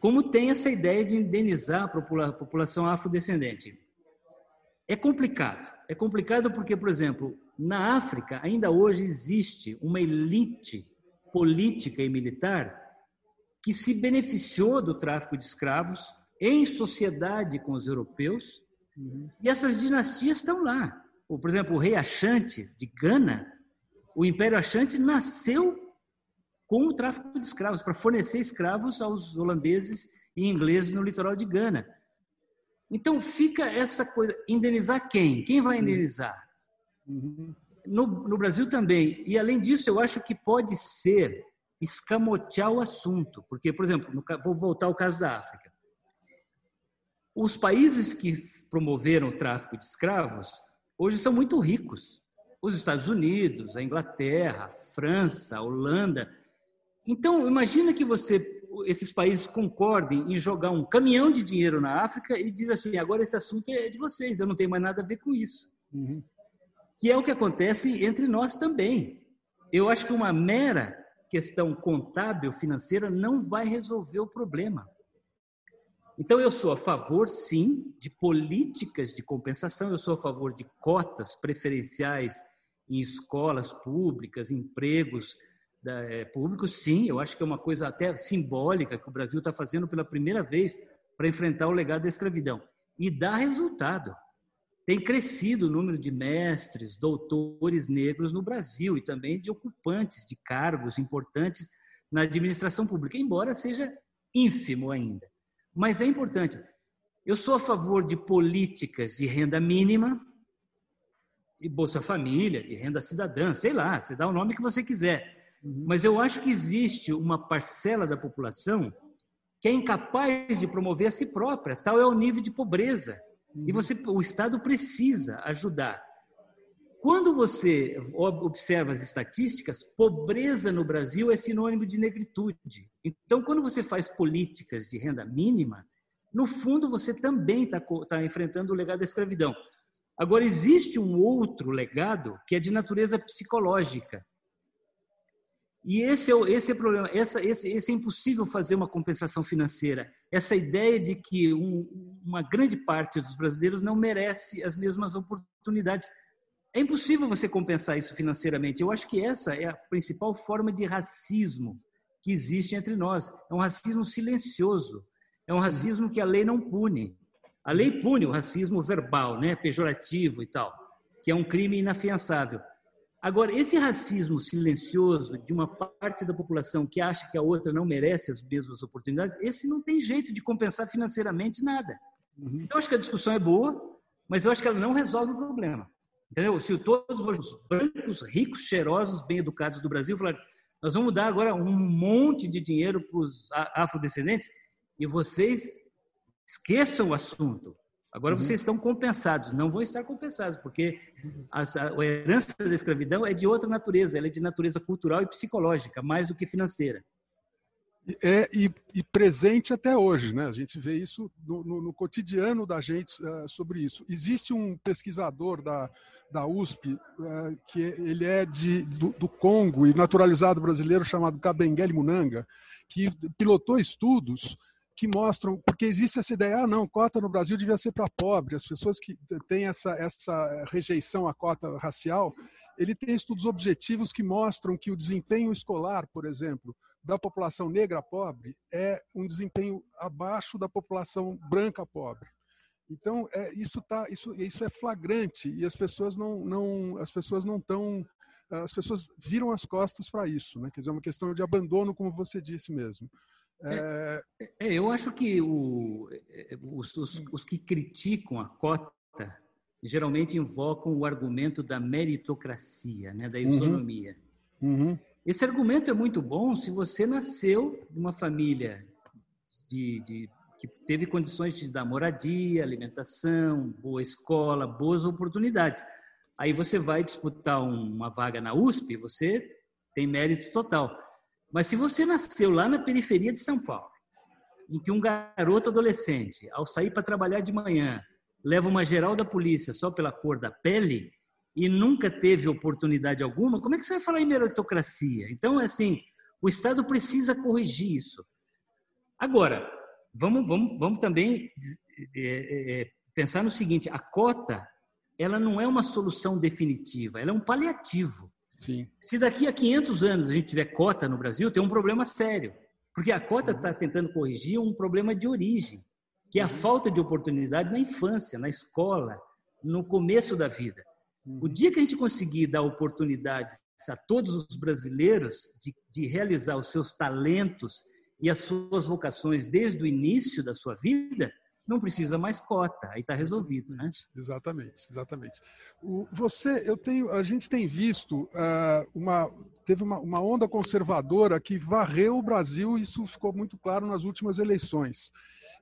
Como tem essa ideia de indenizar a população afrodescendente? É complicado. É complicado porque, por exemplo, na África ainda hoje existe uma elite política e militar que se beneficiou do tráfico de escravos em sociedade com os europeus, uhum. e essas dinastias estão lá. Por exemplo, o rei Achante de Gana, o Império Achante nasceu com o tráfico de escravos, para fornecer escravos aos holandeses e ingleses no litoral de Gana. Então fica essa coisa, indenizar quem? Quem vai indenizar? Uhum. No, no, Brasil também. E além disso, eu acho que pode ser escamotear o assunto, porque, por exemplo, no, vou voltar ao caso da África. Os países que promoveram o tráfico de escravos hoje são muito ricos. Os Estados Unidos, a Inglaterra, a França, a Holanda. Então, imagina que você esses países concordem em jogar um caminhão de dinheiro na África e diz assim, agora esse assunto é de vocês, eu não tenho mais nada a ver com isso. Uhum. Que é o que acontece entre nós também. Eu acho que uma mera questão contábil, financeira, não vai resolver o problema. Então, eu sou a favor, sim, de políticas de compensação, eu sou a favor de cotas preferenciais em escolas públicas, empregos da, é, públicos, sim, eu acho que é uma coisa até simbólica que o Brasil está fazendo pela primeira vez para enfrentar o legado da escravidão. E dá resultado. Tem crescido o número de mestres, doutores negros no Brasil e também de ocupantes de cargos importantes na administração pública, embora seja ínfimo ainda. Mas é importante. Eu sou a favor de políticas de renda mínima, de Bolsa Família, de renda cidadã, sei lá, você dá o nome que você quiser Uhum. Mas eu acho que existe uma parcela da população que é incapaz de promover a si própria. Tal é o nível de pobreza. E uhum. você, o Estado precisa ajudar. Quando você observa as estatísticas, pobreza no Brasil é sinônimo de negritude. Então, quando você faz políticas de renda mínima, no fundo você também está tá enfrentando o legado da escravidão. Agora, existe um outro legado que é de natureza psicológica, e esse é o, esse é o problema. Essa, esse, esse é impossível fazer uma compensação financeira. Essa ideia de que um, uma grande parte dos brasileiros não merece as mesmas oportunidades. É impossível você compensar isso financeiramente. Eu acho que essa é a principal forma de racismo que existe entre nós. É um racismo silencioso. É um racismo que a lei não pune. A lei pune o racismo verbal, né, pejorativo e tal, que é um crime inafiançável. Agora, esse racismo silencioso de uma parte da população que acha que a outra não merece as mesmas oportunidades, esse não tem jeito de compensar financeiramente nada. Uhum. Então, acho que a discussão é boa, mas eu acho que ela não resolve o problema. Entendeu? Se todos os brancos, ricos, cheirosos, bem educados do Brasil falarem, nós vamos dar agora um monte de dinheiro para os afrodescendentes e vocês esqueçam o assunto. Agora uhum. vocês estão compensados, não vão estar compensados, porque a, a, herança da escravidão é de outra natureza, ela é de natureza cultural e psicológica, mais do que financeira. É, e, e presente até hoje, né? A gente vê isso no, no, no cotidiano da gente uh, sobre isso. Existe um pesquisador da, da USP, uh, que ele é de, do, do, Congo e naturalizado brasileiro, chamado Kabengele Munanga, que pilotou estudos que mostram, porque existe essa ideia, ah, não, cota no Brasil devia ser para pobre. As pessoas que têm essa, essa rejeição à cota racial, ele tem estudos objetivos que mostram que o desempenho escolar, por exemplo, da população negra pobre é um desempenho abaixo da população branca pobre. Então, é, isso, tá, isso, isso é flagrante e as pessoas não, não, as pessoas não estão as pessoas viram as costas para isso, né? Quer dizer, é uma questão de abandono, como você disse mesmo. É... É, eu acho que o, é, os, os, os, que criticam a cota geralmente invocam o argumento da meritocracia, né? da uhum. isonomia. Uhum. Uhum. Esse argumento é muito bom se você nasceu de uma família de, de, que teve condições de dar moradia, alimentação, boa escola, boas oportunidades. Aí você vai disputar uma vaga na USP, você tem mérito total. Mas se você nasceu lá na periferia de São Paulo, em que um garoto adolescente, ao sair para trabalhar de manhã, leva uma geral da polícia só pela cor da pele e nunca teve oportunidade alguma, como é que você vai falar em meritocracia? Então, é assim, o Estado precisa corrigir isso. Agora, vamos, vamos, vamos também é, é, pensar no seguinte: a cota ela não é uma solução definitiva, ela é um paliativo. Sim. Se daqui a 500 anos a gente tiver cota no Brasil, tem um problema sério, porque a cota está tentando corrigir um problema de origem, que é a uhum. falta de oportunidade na infância, na escola, no começo da vida. O uhum. dia que a gente conseguir dar oportunidades a todos os brasileiros de, de realizar os seus talentos e as suas vocações desde o início da sua vida, não precisa mais cota, aí está resolvido, né? Exatamente, exatamente. O, você, eu tenho, a gente tem visto uh, uma, teve uma, uma, onda conservadora que varreu o Brasil, isso ficou muito claro nas últimas eleições.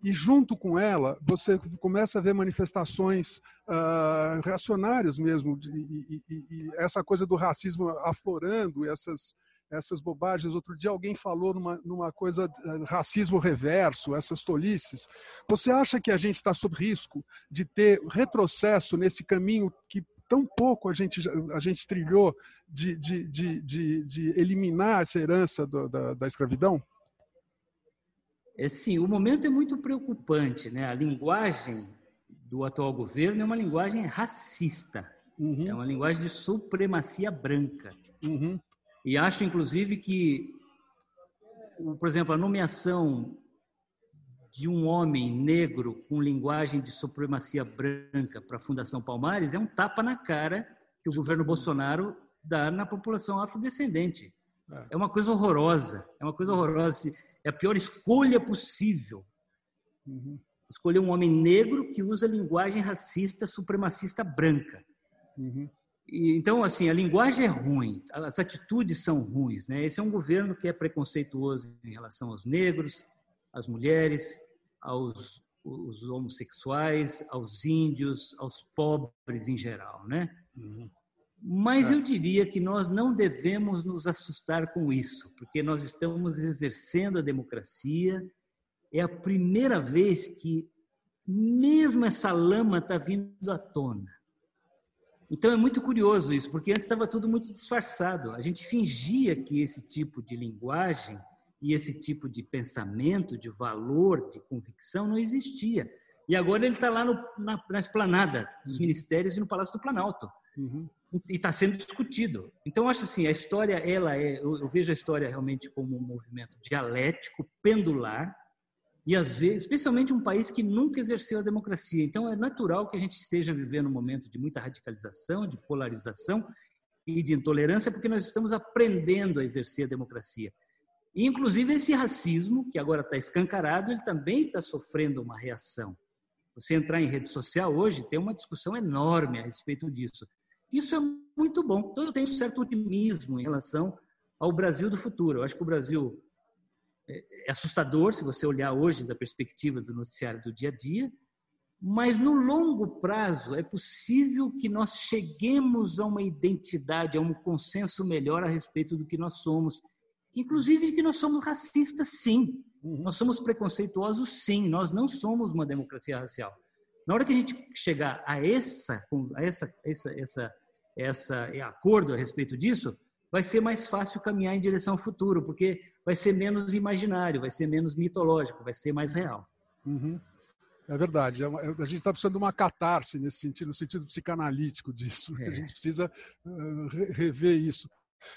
E junto com ela, você começa a ver manifestações uh, reacionárias mesmo, e, e, e, essa coisa do racismo aflorando, essas essas bobagens. Outro dia alguém falou numa, numa coisa uh, racismo reverso, essas tolices. Você acha que a gente está sob risco de ter retrocesso nesse caminho que tão pouco a gente, a gente trilhou de, de, de, de, de eliminar essa herança do, da, da escravidão? É, sim, o momento é muito preocupante. Né? A linguagem do atual governo é uma linguagem racista, uhum. é uma linguagem de supremacia branca. Uhum. E acho, inclusive, que, por exemplo, a nomeação de um homem negro com linguagem de supremacia branca para a Fundação Palmares é um tapa na cara que o governo Bolsonaro dá na população afrodescendente. É, é uma coisa horrorosa, é uma coisa horrorosa. É a pior escolha possível. Uhum. Escolher um homem negro que usa linguagem racista, supremacista branca. Uhum então, assim, a linguagem é ruim, as atitudes são ruins. Né? Esse é um governo que é preconceituoso em relação aos negros, às mulheres, aos homossexuais, aos índios, aos pobres em geral. Né? Uhum. Mas é. eu diria que nós não devemos nos assustar com isso, porque nós estamos exercendo a democracia. É a primeira vez que mesmo essa lama está vindo à tona. Então é muito curioso isso, porque antes estava tudo muito disfarçado. A gente fingia que esse tipo de linguagem e esse tipo de pensamento, de valor, de convicção não existia. E agora ele está lá no, na, na esplanada dos ministérios e no Palácio do Planalto. Uhum. E está sendo discutido. Então, eu acho assim, a história, ela é, eu, eu vejo a história realmente como um movimento dialético, pendular, e às vezes, especialmente um país que nunca exerceu a democracia. Então é natural que a gente esteja vivendo um momento de muita radicalização, de polarização e de intolerância, porque nós estamos aprendendo a exercer a democracia. E, inclusive esse racismo que agora está escancarado, ele também está sofrendo uma reação. Você entrar em rede social hoje tem uma discussão enorme a respeito disso. Isso é muito bom. Então eu tenho um certo otimismo em relação ao Brasil do futuro. Eu acho que o Brasil é assustador se você olhar hoje da perspectiva do noticiário do dia a dia, mas no longo prazo é possível que nós cheguemos a uma identidade, a um consenso melhor a respeito do que nós somos, inclusive que nós somos racistas, sim, uhum. nós somos preconceituosos, sim, nós não somos uma democracia racial. Na hora que a gente chegar a essa, a essa, essa, essa, essa acordo a respeito disso, vai ser mais fácil caminhar em direção ao futuro, porque vai ser menos imaginário, vai ser menos mitológico, vai ser mais real. Uhum. É verdade. É uma, a gente está precisando de uma catarse nesse sentido, no sentido psicanalítico disso. É. A gente precisa uh, rever isso.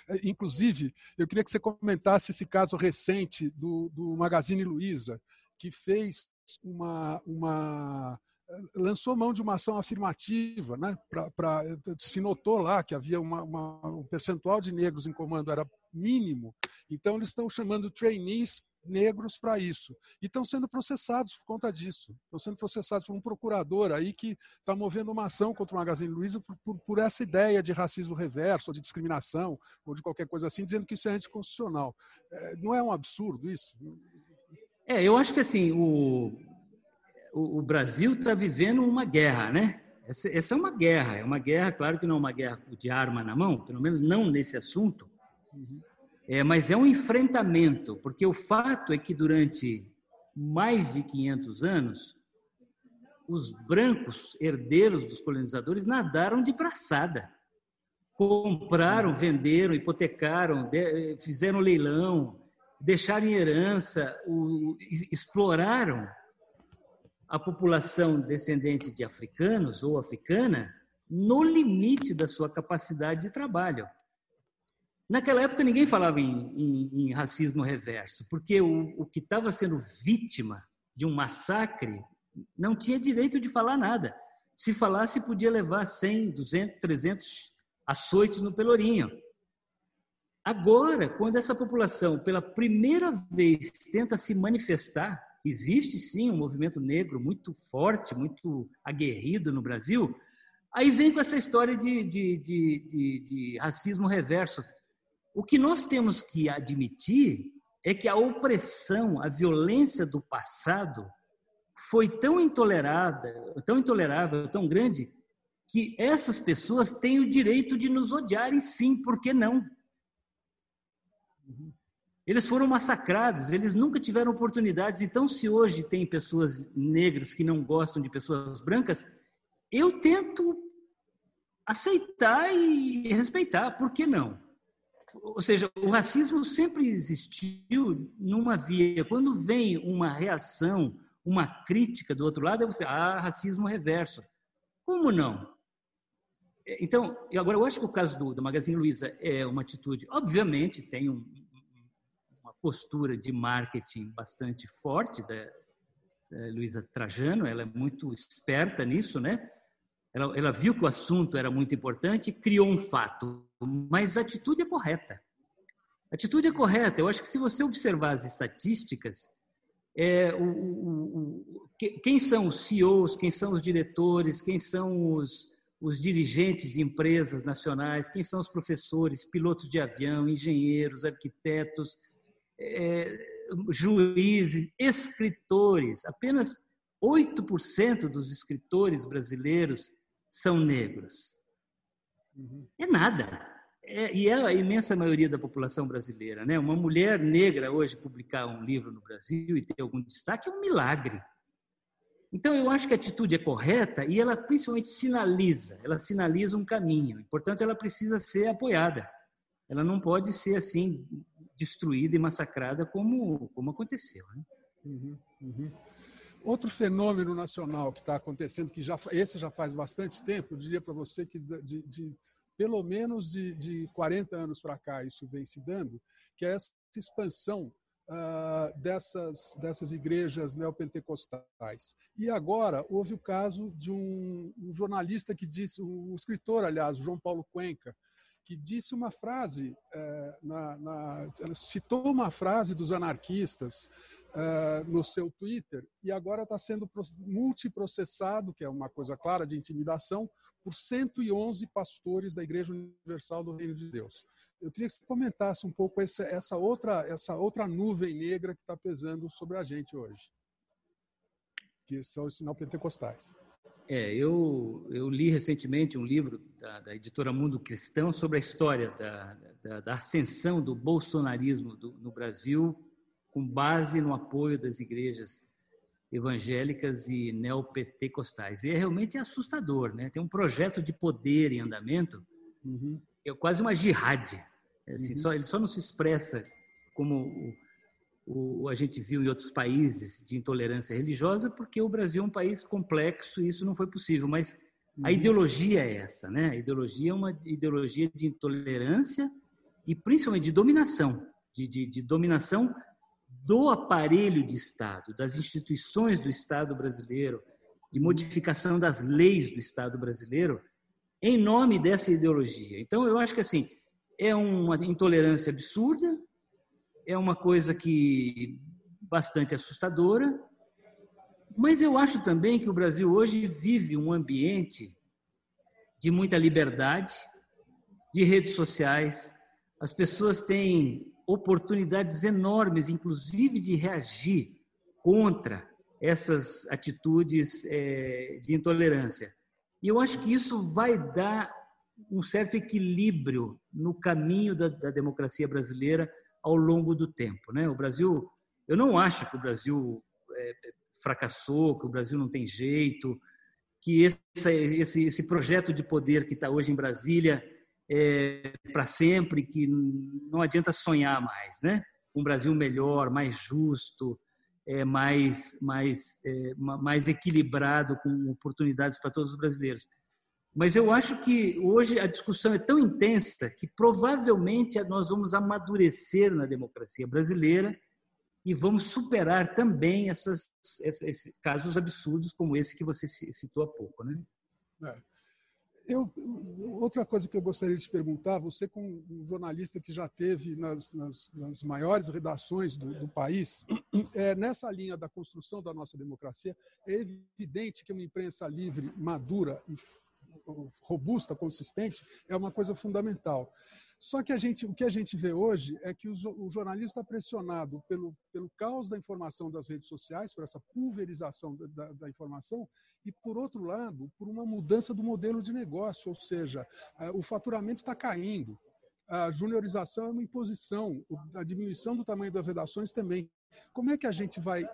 É, inclusive, eu queria que você comentasse esse caso recente do, do Magazine Luiza, que fez uma, uma lançou mão de uma ação afirmativa, né? Pra, pra, se notou lá que havia uma, uma, um percentual de negros em comando era mínimo, então eles estão chamando trainees negros para isso. E estão sendo processados por conta disso. Estão sendo processados por um procurador aí que está movendo uma ação contra o Magazine Luiza por, por, por, essa ideia de racismo reverso, ou de discriminação, ou de qualquer coisa assim, dizendo que isso é anticonstitucional. É, não é um absurdo isso? É, eu acho que assim, o, o, o Brasil está vivendo uma guerra, né? Essa, essa, é uma guerra, é uma guerra, claro que não é uma guerra de arma na mão, pelo menos não nesse assunto, uhum. é, mas é um enfrentamento, porque o fato é que durante mais de 500 anos, os brancos herdeiros dos colonizadores nadaram de braçada. Compraram, venderam, hipotecaram, fizeram leilão, deixaram em herança, o, exploraram a população descendente de africanos ou africana no limite da sua capacidade de trabalho. Naquela época ninguém falava em, em, em racismo reverso, porque o, o que estava sendo vítima de um massacre não tinha direito de falar nada. Se falasse, podia levar 100, 200, 300 açoites no pelourinho. Agora, quando essa população, pela primeira vez, tenta se manifestar, existe sim um movimento negro muito forte, muito aguerrido no Brasil. Aí vem com essa história de, de, de, de, racismo reverso. O que nós temos que admitir é que a opressão, a violência do passado foi tão intolerada, tão intolerável, tão grande, que essas pessoas têm o direito de nos odiarem sim, por que não? Eles foram massacrados, eles nunca tiveram oportunidades. Então, se hoje tem pessoas negras que não gostam de pessoas brancas, eu tento aceitar e respeitar, por que não? Ou seja, o racismo sempre existiu numa via. Quando vem uma reação, uma crítica do outro lado, é você, ah, racismo reverso. Como não? Então, agora eu acho que o caso do, do Magazine Luiza é uma atitude, obviamente, tem um, postura de marketing bastante forte da, Luísa Trajano, ela é muito esperta nisso, né? Ela, ela, viu que o assunto era muito importante, criou um fato, mas a atitude é correta. A atitude é correta. Eu acho que se você observar as estatísticas, é, o, o, o, quem são os CEOs, quem são os diretores, quem são os, os dirigentes de empresas nacionais, quem são os professores, pilotos de avião, engenheiros, arquitetos, é, juízes, escritores. Apenas 8% dos escritores brasileiros são negros. É nada. É, e é a imensa maioria da população brasileira. Né? Uma mulher negra hoje publicar um livro no Brasil e ter algum destaque é um milagre. Então, eu acho que a atitude é correta e ela principalmente sinaliza, ela sinaliza um caminho. Portanto, ela precisa ser apoiada. Ela não pode ser assim destruída e massacrada como, como aconteceu. Né? Uhum, uhum. Outro fenômeno nacional que está acontecendo, que já esse já faz bastante tempo, eu diria para você que de, de, pelo menos de, de 40 anos para cá isso vem se dando, que é essa expansão uh, dessas, dessas igrejas neopentecostais. E agora houve o caso de um, um jornalista que disse, um escritor, aliás, João Paulo Cuenca, que disse uma frase, é, na, na, citou uma frase dos anarquistas é, no seu Twitter e agora está sendo multiprocessado, que é uma coisa clara de intimidação, por 111 pastores da Igreja Universal do Reino de Deus. Eu queria que você comentasse um pouco essa, essa outra, essa outra nuvem negra que está pesando sobre a gente hoje, que são os sinal pentecostais. É, eu, eu li recentemente um livro da, da editora Mundo Cristão sobre a história da, da, da ascensão do bolsonarismo do, no Brasil, com base no apoio das igrejas evangélicas e neopentecostais. E é realmente assustador, né? Tem um projeto de poder em andamento, uhum. que é quase uma jihad. É assim, uhum. só, ele só não se expressa como o, a gente viu em outros países de intolerância religiosa, porque o Brasil é um país complexo e isso não foi possível. Mas a uhum. ideologia é essa, né? A ideologia é uma ideologia de intolerância e principalmente de dominação, de, de, de dominação do aparelho de Estado, das instituições do Estado brasileiro, de modificação das leis do Estado brasileiro, em nome dessa ideologia. Então, eu acho que assim é uma intolerância absurda, é uma coisa que bastante assustadora, mas eu acho também que o Brasil hoje vive um ambiente de muita liberdade, de redes sociais. As pessoas têm oportunidades enormes, inclusive de reagir contra essas atitudes é, de intolerância. E eu acho que isso vai dar um certo equilíbrio no caminho da, da democracia brasileira ao longo do tempo. Né? O Brasil, eu não acho que o Brasil é, fracassou, que o Brasil não tem jeito, que esse, esse, esse projeto de poder que está hoje em Brasília é para sempre, que não adianta sonhar mais, né? Um Brasil melhor, mais justo, é, mais, mais, é, mais equilibrado, com oportunidades para todos os brasileiros. Mas eu acho que hoje a discussão é tão intensa que provavelmente nós vamos amadurecer na democracia brasileira e vamos superar também essas, esses casos absurdos como esse que você citou há pouco, né? É. Eu, outra coisa que eu gostaria de te perguntar, você como um jornalista que já teve nas, nas, nas maiores redações do, do país, é, nessa linha da construção da nossa democracia, é evidente que uma imprensa livre, madura e robusta, consistente, é uma coisa fundamental. Só que a gente, o que a gente vê hoje é que o, jornalismo está pressionado pelo, pelo caos da informação das redes sociais, por essa pulverização da, da, da informação, e, por outro lado, por uma mudança do modelo de negócio, ou seja, o faturamento está caindo, a juniorização é uma imposição, a diminuição do tamanho das redações também. Como é que a gente vai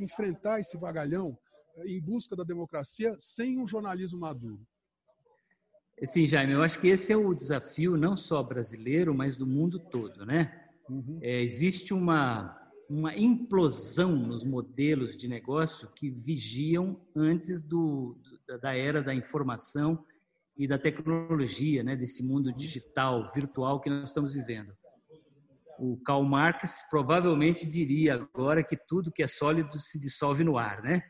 enfrentar esse vagalhão eh, em busca da democracia sem um jornalismo maduro? Sim, Jaime, eu acho que esse é o desafio não só brasileiro, mas do mundo todo, né? Uhum. É, existe uma, uma implosão nos modelos de negócio que vigiam antes do, da era da informação e da tecnologia, né? Desse mundo digital, virtual que nós estamos vivendo. O Karl Marx provavelmente diria agora que tudo que é sólido se dissolve no ar, né?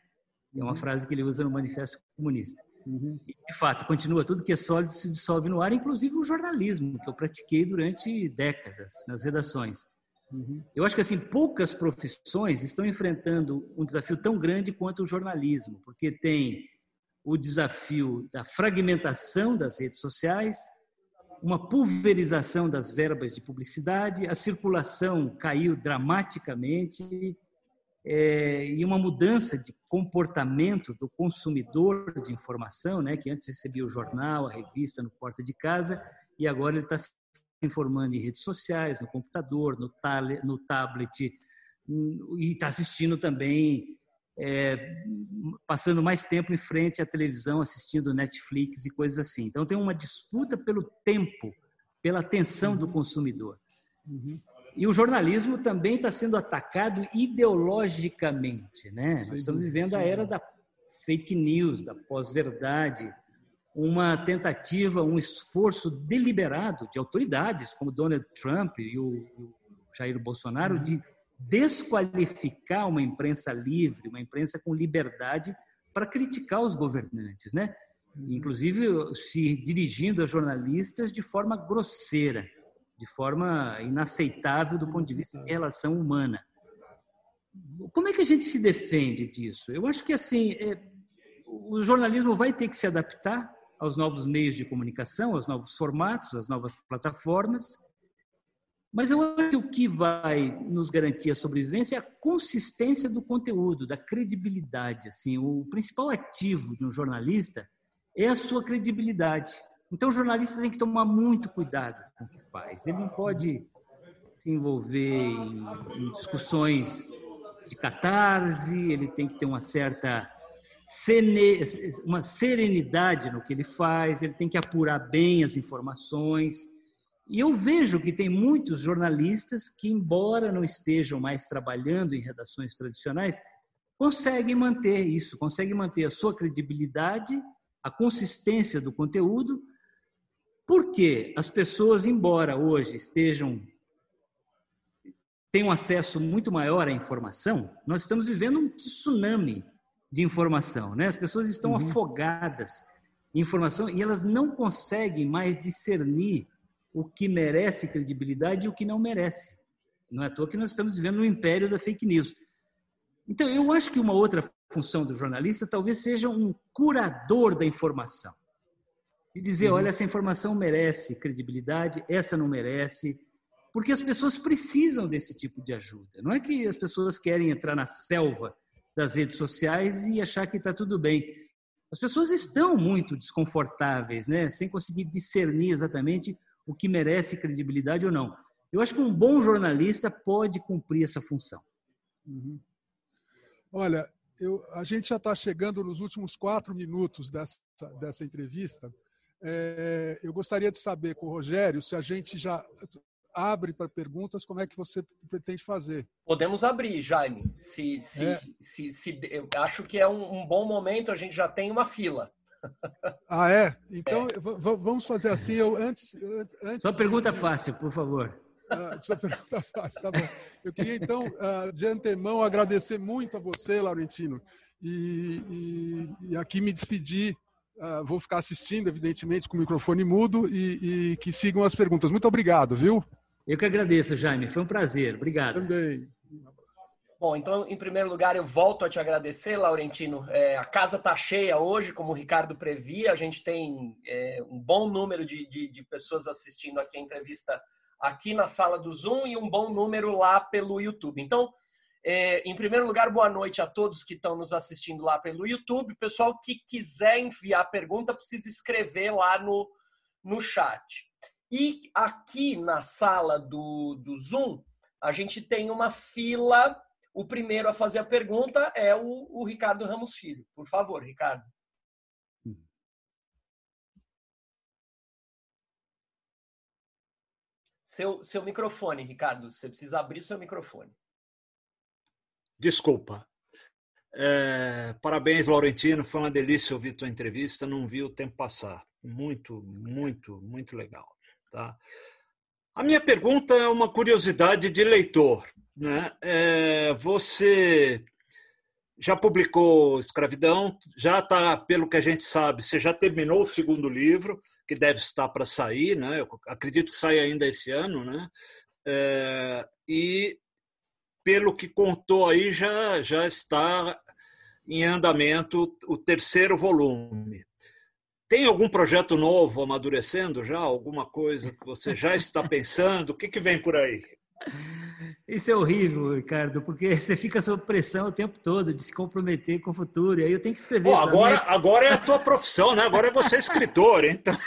É uma uhum. frase que ele usa no Manifesto Comunista. Uhum. E, de fato, continua tudo que é sólido se dissolve no ar, inclusive o jornalismo, que eu pratiquei durante décadas nas redações. Uhum. Eu acho que assim poucas profissões estão enfrentando um desafio tão grande quanto o jornalismo, porque tem o desafio da fragmentação das redes sociais, uma pulverização das verbas de publicidade, a circulação caiu dramaticamente é, e uma mudança de comportamento do consumidor de informação, né, que antes recebia o jornal, a revista no porta de casa, e agora ele está se informando em redes sociais, no computador, no, no tablet, e está assistindo também, é, passando mais tempo em frente à televisão, assistindo Netflix e coisas assim. Então tem uma disputa pelo tempo, pela atenção do consumidor. Uhum. E o jornalismo também está sendo atacado ideologicamente, né? Nós estamos vivendo a era da fake news, da pós-verdade, uma tentativa, um esforço deliberado de autoridades como Donald Trump e o Jair Bolsonaro de desqualificar uma imprensa livre, uma imprensa com liberdade para criticar os governantes, né? Inclusive se dirigindo a jornalistas de forma grosseira de forma inaceitável do ponto de vista de relação humana. Como é que a gente se defende disso? Eu acho que assim, é, o jornalismo vai ter que se adaptar aos novos meios de comunicação, aos novos formatos, às novas plataformas. Mas eu acho que o que vai nos garantir a sobrevivência é a consistência do conteúdo, da credibilidade. Assim, o principal ativo de um jornalista é a sua credibilidade. Então, o jornalista tem que tomar muito cuidado com o que faz. Ele não pode se envolver em, em discussões de catarse, ele tem que ter uma certa uma serenidade no que ele faz, ele tem que apurar bem as informações, E eu vejo que tem muitos jornalistas que, embora não estejam mais trabalhando em redações tradicionais, conseguem manter isso, conseguem manter a sua credibilidade, a consistência do conteúdo, porque as pessoas, embora hoje estejam tenham acesso muito maior à informação, nós estamos vivendo um tsunami de informação, né? As pessoas estão uhum. afogadas em informação e elas não conseguem mais discernir o que merece credibilidade e o que não merece. Não é à toa que nós estamos vivendo no império da fake news. Então, eu acho que uma outra função do jornalista talvez seja um curador da informação. De dizer, uhum. olha, essa informação merece credibilidade, essa não merece, porque as pessoas precisam desse tipo de ajuda. Não é que as pessoas querem entrar na selva das redes sociais e achar que está tudo bem. As pessoas estão muito desconfortáveis, né? sem conseguir discernir exatamente o que merece credibilidade ou não. Eu acho que um bom jornalista pode cumprir essa função. Uhum. Olha, eu, a gente já está chegando nos últimos quatro minutos dessa, dessa entrevista. É, eu gostaria de saber com o Rogério se a gente já abre para perguntas, como é que você pretende fazer? Podemos abrir, Jaime. Se, se, é. se, se, eu acho que é um, um, bom momento, a gente já tem uma fila. Ah, é? Então, é. vamos fazer assim. Eu, antes, antes Só pergunta fácil, por favor. Ah, só pergunta fácil, tá bom. Eu queria, então, ah, de antemão, agradecer muito a você, Laurentino, e, e, e aqui me despedir Uh, vou ficar assistindo, evidentemente, com o microfone mudo e, e, que sigam as perguntas. Muito obrigado, viu? Eu que agradeço, Jaime. Foi um prazer. Obrigado. Também. Bom, então, em primeiro lugar, eu volto a te agradecer, Laurentino. É, a casa está cheia hoje, como o Ricardo previa. A gente tem é, um bom número de, de, de, pessoas assistindo aqui a entrevista aqui na sala do Zoom e um bom número lá pelo YouTube. Então, é, em primeiro lugar, boa noite a todos que estão nos assistindo lá pelo YouTube. Pessoal que quiser enviar pergunta, precisa escrever lá no, no chat. E aqui na sala do, do Zoom, a gente tem uma fila. O primeiro a fazer a pergunta é o, o Ricardo Ramos Filho. Por favor, Ricardo. Seu, seu microfone, Ricardo. Você precisa abrir seu microfone. Desculpa. É, parabéns, Laurentino. Foi uma delícia ouvir tua entrevista. Não vi o tempo passar. Muito, muito, muito legal. Tá? A minha pergunta é uma curiosidade de leitor. Né? É, você já publicou Escravidão, já está, pelo que a gente sabe, você já terminou o segundo livro, que deve estar para sair, né? Eu acredito que saia ainda esse ano, né? É, e pelo que contou aí, já, já está em andamento o terceiro volume. Tem algum projeto novo amadurecendo já? Alguma coisa que você já está pensando? O que, que vem por aí? Isso é horrível, Ricardo, porque você fica sob pressão o tempo todo de se comprometer com o futuro. E aí eu tenho que escrever. Bom, agora, agora é a tua profissão, né? Agora é você escritor, então.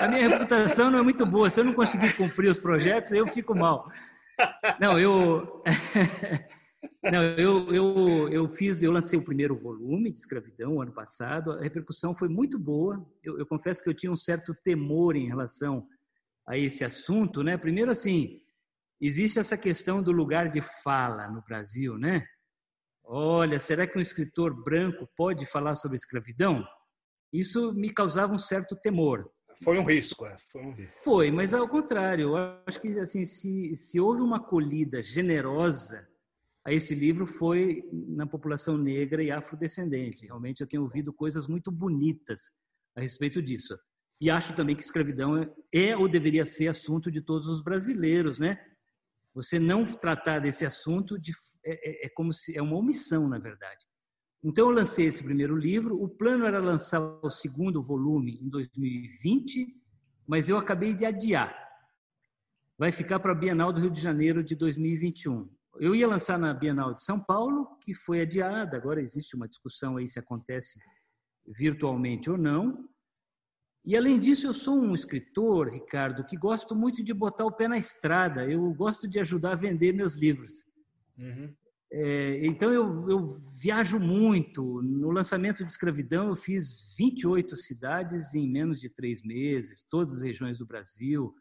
A minha reputação não é muito boa. Se eu não conseguir cumprir os projetos, eu fico mal. Não, eu. Não, eu, eu, eu fiz, eu lancei o primeiro volume de escravidão ano passado. A repercussão foi muito boa. Eu, eu, confesso que eu tinha um certo temor em relação a esse assunto, né? Primeiro, assim, existe essa questão do lugar de fala no Brasil, né? Olha, será que um escritor branco pode falar sobre escravidão? Isso me causava um certo temor. Foi um risco, é. Foi um risco. Foi, mas ao contrário, eu acho que assim, se, se houve uma acolhida generosa a esse livro foi na população negra e afrodescendente. Realmente eu tenho ouvido coisas muito bonitas a respeito disso. E acho também que escravidão é, é ou deveria ser assunto de todos os brasileiros, né? Você não tratar desse assunto de, é, é, é como se é uma omissão, na verdade. Então eu lancei esse primeiro livro. O plano era lançar o segundo volume em 2020, mas eu acabei de adiar. Vai ficar para a Bienal do Rio de Janeiro de 2021. Eu ia lançar na Bienal de São Paulo, que foi adiada, agora existe uma discussão aí se acontece virtualmente ou não. E além disso, eu sou um escritor, Ricardo, que gosto muito de botar o pé na estrada. Eu gosto de ajudar a vender meus livros. Uhum. É, então eu, eu, viajo muito. No lançamento de Escravidão eu fiz 28 cidades em menos de três meses, todas as regiões do Brasil.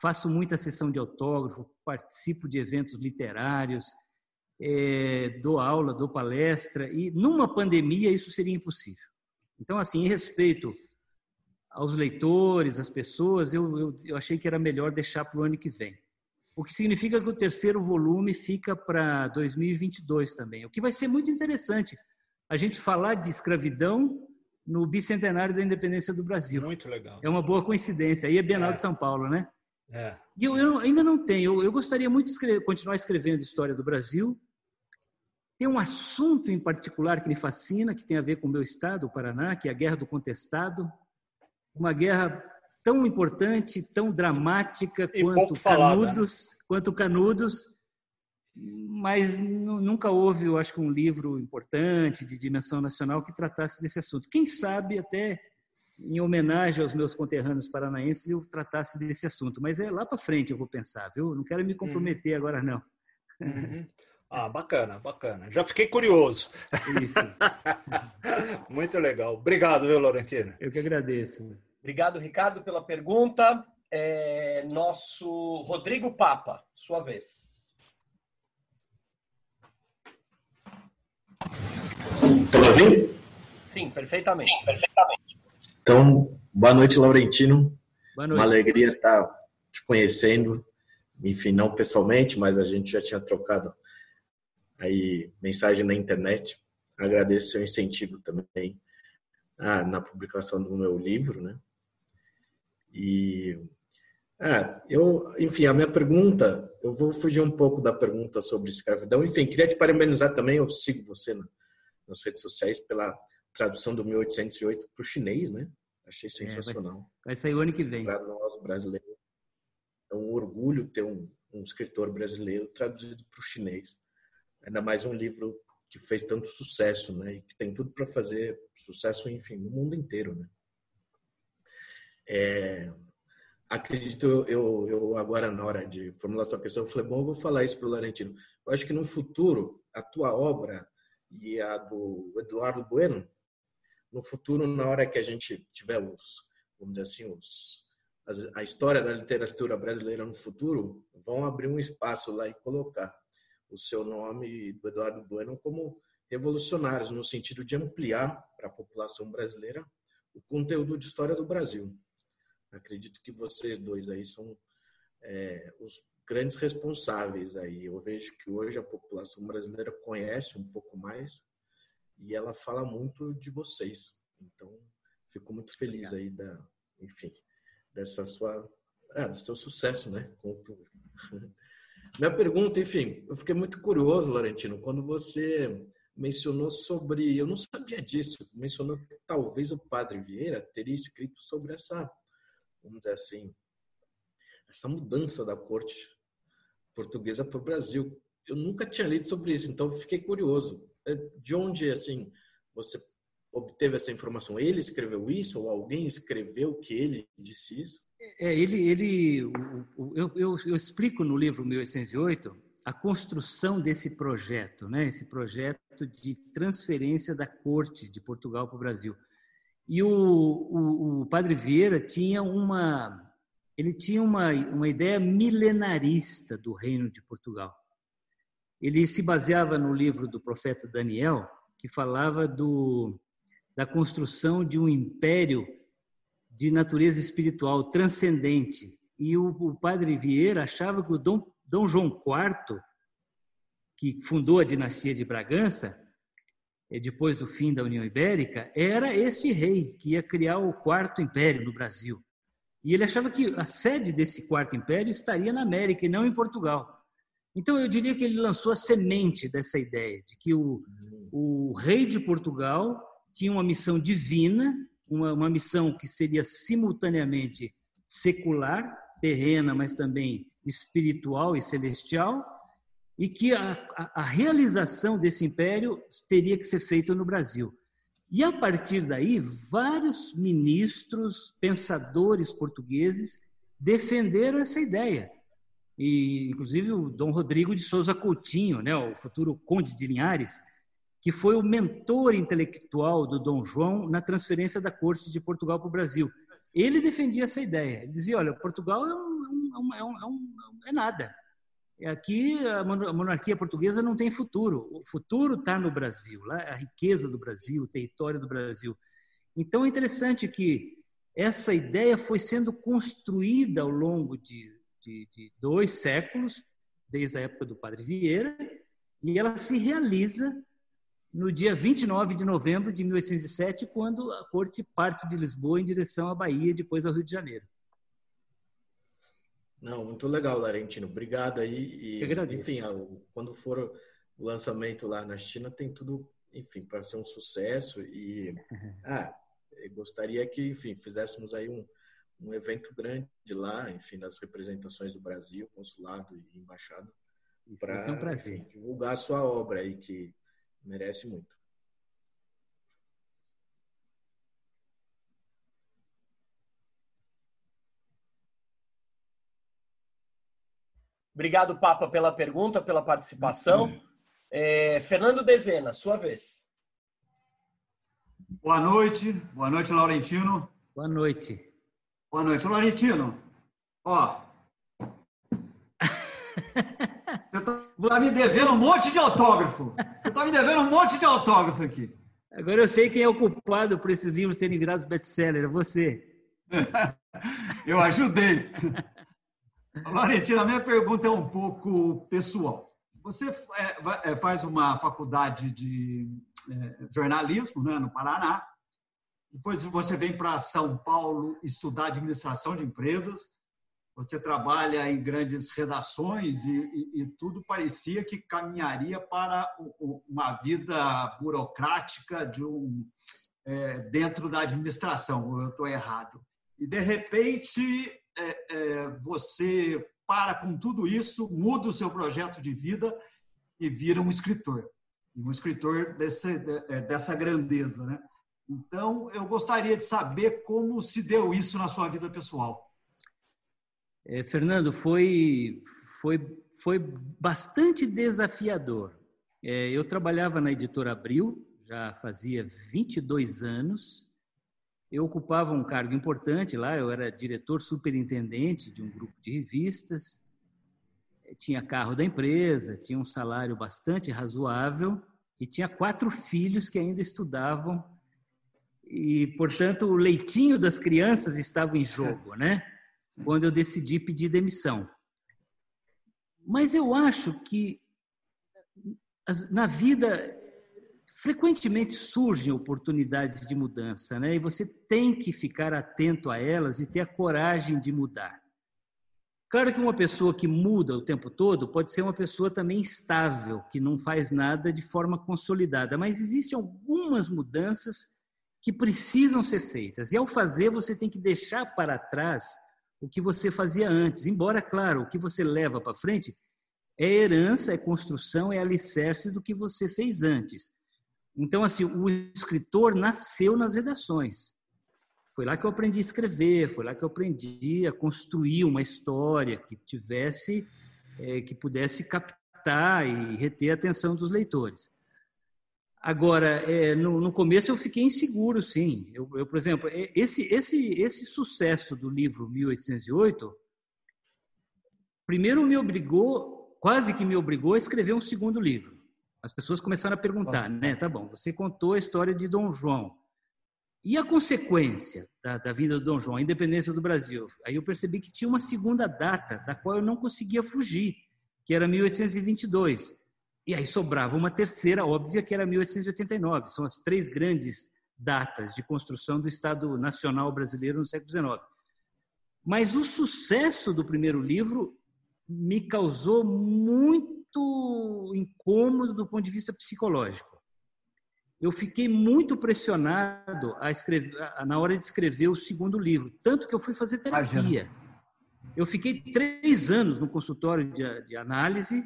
Faço muita sessão de autógrafo, participo de eventos literários, é, dou aula, dou palestra e numa pandemia isso seria impossível. Então assim, em respeito aos leitores, às pessoas, eu, eu, eu achei que era melhor deixar para o ano que vem o que significa que o terceiro volume fica para 2022 também, o que vai ser muito interessante a gente falar de escravidão no bicentenário da independência do Brasil. Muito legal. É uma boa coincidência. Aí é Bienal é. de São Paulo, né? É. E eu, eu, ainda não tenho. Eu, eu gostaria muito de escrever, continuar escrevendo história do Brasil. Tem um assunto em particular que me fascina, que tem a ver com o meu estado, o Paraná, que é a Guerra do Contestado. Uma guerra tão importante, tão dramática e quanto Canudos, né? quanto Canudos, mas nunca houve, eu acho que um livro importante de dimensão nacional que tratasse desse assunto. Quem sabe até em homenagem aos meus conterrâneos paranaenses eu tratasse desse assunto, mas é lá para frente eu vou pensar, viu? Não quero me comprometer uhum. agora não. Uhum. Ah, bacana, bacana. Já fiquei curioso. Muito legal. Obrigado, viu, Laurentino? Eu que agradeço. Obrigado, Ricardo, pela pergunta. É, nosso Rodrigo Papa, sua vez. Estão ouvindo? Sim, perfeitamente. Sim, perfeitamente. Então, boa noite, Laurentino. Boa noite. Uma alegria estar te conhecendo. Enfim, não pessoalmente, mas a gente já tinha trocado aí mensagem na internet. Agradeço seu incentivo também ah, na publicação do meu livro, né? E é, eu, enfim, a minha pergunta, eu vou fugir um pouco da pergunta sobre escravidão. Enfim, queria te parabenizar também, eu sigo você na, nas redes sociais pela tradução do 1808 para o chinês, né? Achei sensacional. É, vai, vai, sair o ano que vem. Para nós, brasileiros. É um orgulho ter um, um escritor brasileiro traduzido para o chinês. Ainda mais um livro que fez tanto sucesso, né? E que tem tudo para fazer sucesso, enfim, no mundo inteiro, né? É, acredito, eu, eu agora na hora de formular sua questão, eu falei, bom, eu vou falar isso para o Laurentino. Eu acho que no futuro, a tua obra e a do Eduardo Bueno, no futuro, na hora que a gente tiver os, vamos dizer assim, os, a história da literatura brasileira no futuro, vão abrir um espaço lá e colocar o seu nome do Eduardo Bueno como revolucionários, no sentido de ampliar para a população brasileira o conteúdo de história do Brasil. Acredito que vocês dois aí são é, os grandes responsáveis aí. Eu vejo que hoje a população brasileira conhece um pouco mais e ela fala muito de vocês. Então, fico muito feliz aí da, enfim, dessa sua, é, do seu sucesso, né, com o público. Minha pergunta, enfim, eu fiquei muito curioso, Laurentino, quando você mencionou sobre, eu não sabia disso, mencionou que talvez o Padre Vieira teria escrito sobre essa vamos dizer assim, essa mudança da corte portuguesa para o Brasil. Eu nunca tinha lido sobre isso, então fiquei curioso. É, de onde, assim, você obteve essa informação? Ele escreveu isso ou alguém escreveu que ele disse isso? É, ele, ele, eu, eu, eu explico no livro 1808 a construção desse projeto, né? Esse projeto de transferência da corte de Portugal para o Brasil. E o, o, o padre Vieira tinha uma ele tinha uma, uma ideia milenarista do reino de Portugal. Ele se baseava no livro do profeta Daniel, que falava do, da construção de um império de natureza espiritual transcendente. E o, o padre Vieira achava que o Dom, Dom João IV, que fundou a dinastia de Bragança, depois do fim da União Ibérica, era este rei que ia criar o quarto império no Brasil. E ele achava que a sede desse quarto império estaria na América e não em Portugal. Então eu diria que ele lançou a semente dessa ideia de que o, o rei de Portugal tinha uma missão divina, uma, uma missão que seria simultaneamente secular, terrena, mas também espiritual e celestial, e que a, a, a realização desse império teria que ser feita no Brasil. E a partir daí, vários ministros, pensadores portugueses defenderam essa ideia. e inclusive o Dom Rodrigo de Souza Coutinho, né, o futuro conde de Linhares, que foi o mentor intelectual do Dom João na transferência da corte de Portugal para o Brasil. Ele defendia essa ideia. Ele dizia: olha, Portugal é, um, é, um, é, um, é nada. Aqui a monarquia portuguesa não tem futuro. O futuro está no Brasil, lá a riqueza do Brasil, o território do Brasil. Então é interessante que essa ideia foi sendo construída ao longo de, de, de dois séculos, desde a época do Padre Vieira, e ela se realiza no dia 29 de novembro de 1807, quando a corte parte de Lisboa em direção à Bahia, depois ao Rio de Janeiro. Não, muito legal, Larentino. Obrigado aí. E, enfim, quando for o lançamento lá na China, tem tudo, enfim, para ser um sucesso. E ah, gostaria que, enfim, fizéssemos aí um, um evento grande lá, enfim, das representações do Brasil, consulado e embaixada, para um divulgar a sua obra aí, que merece muito. Obrigado, Papa, pela pergunta, pela participação. É, Fernando Dezena, sua vez. Boa noite, boa noite, Laurentino. Boa noite. Boa noite, Laurentino. Ó, você tá me devendo um monte de autógrafo. Você está me devendo um monte de autógrafo aqui. Agora eu sei quem é o culpado por esses livros terem virado best-seller, é você. eu ajudei. Valentina, a minha pergunta é um pouco pessoal. Você é, é, faz uma faculdade de é, jornalismo né, no Paraná, depois você vem para São Paulo estudar administração de empresas, você trabalha em grandes redações e, e, e tudo parecia que caminharia para uma vida burocrática de um, é, dentro da administração, eu estou errado. E, de repente, você para com tudo isso, muda o seu projeto de vida e vira um escritor. Um escritor desse, é, dessa grandeza. Né? Então, eu gostaria de saber como se deu isso na sua vida pessoal. É, Fernando, foi, foi, foi bastante desafiador. É, eu trabalhava na editora Abril, já fazia 22 anos, eu ocupava um cargo importante lá, eu era diretor superintendente de um grupo de revistas, tinha carro da empresa, tinha um salário bastante razoável e tinha quatro filhos que ainda estudavam e, portanto, o leitinho das crianças estava em jogo, né? Quando eu decidi pedir demissão. Mas eu acho que na vida frequentemente surgem oportunidades de mudança, né? E você tem que ficar atento a elas e ter a coragem de mudar. Claro que uma pessoa que muda o tempo todo pode ser uma pessoa também estável, que não faz nada de forma consolidada, mas existem algumas mudanças que precisam ser feitas. E ao fazer, você tem que deixar para trás o que você fazia antes. Embora, claro, o que você leva para frente é herança, é construção, é alicerce do que você fez antes. Então, assim, o escritor nasceu nas redações. Foi lá que eu aprendi a escrever, foi lá que eu aprendi a construir uma história que tivesse, é, que pudesse captar e reter a atenção dos leitores. Agora, é, no, no, começo eu fiquei inseguro, sim. Eu, eu, por exemplo, esse, esse, esse sucesso do livro 1808, primeiro me obrigou, quase que me obrigou a escrever um segundo livro. As pessoas começaram a perguntar, né? Tá bom, você contou a história de Dom João. E a consequência da, da vida do Dom João, a independência do Brasil? Aí eu percebi que tinha uma segunda data, da qual eu não conseguia fugir, que era 1822. E aí sobrava uma terceira óbvia, que era 1889. São as três grandes datas de construção do Estado Nacional Brasileiro no século XIX. Mas o sucesso do primeiro livro me causou muito muito incômodo do ponto de vista psicológico. Eu fiquei muito pressionado a escrever, na hora de escrever o segundo livro, tanto que eu fui fazer terapia. Imagina. Eu fiquei três anos no consultório de, de análise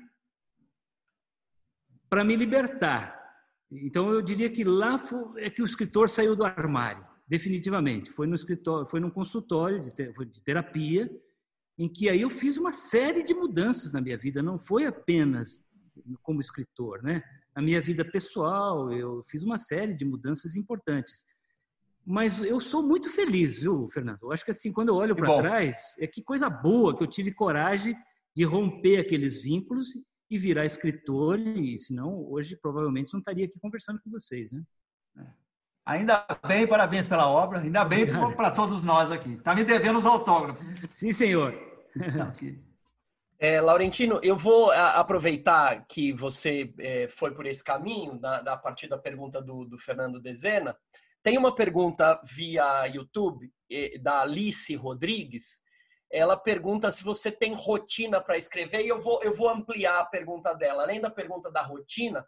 para me libertar. Então eu diria que lá é que o escritor saiu do armário, definitivamente. Foi no escritório, foi num consultório de, de terapia em que aí eu fiz uma série de mudanças na minha vida, não foi apenas como escritor, né? Na minha vida pessoal, eu fiz uma série de mudanças importantes. Mas eu sou muito feliz, viu, Fernando? Eu acho que assim, quando eu olho para trás, é que coisa boa que eu tive coragem de romper aqueles vínculos e virar escritor, e senão hoje provavelmente não estaria aqui conversando com vocês, né? Ainda bem, parabéns pela obra, ainda bem para todos nós aqui. Está me devendo os autógrafos. Sim, senhor. É, Laurentino, eu vou aproveitar que você é, foi por esse caminho, na, na partir da pergunta do, do, Fernando Dezena. Tem uma pergunta via YouTube da Alice Rodrigues. Ela pergunta se você tem rotina para escrever, e eu vou, eu vou ampliar a pergunta dela. Além da pergunta da rotina,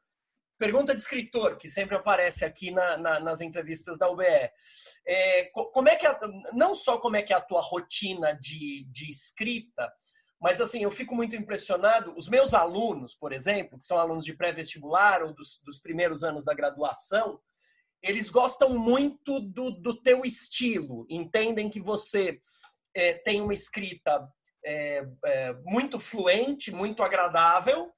pergunta de escritor, que sempre aparece aqui na, na, nas entrevistas da UBE. É, como é que a, não só como é que é a tua rotina de, de escrita, mas assim, eu fico muito impressionado. Os meus alunos, por exemplo, que são alunos de pré-vestibular ou dos, dos, primeiros anos da graduação, eles gostam muito do, do teu estilo, entendem que você é, tem uma escrita é, é muito fluente, muito agradável,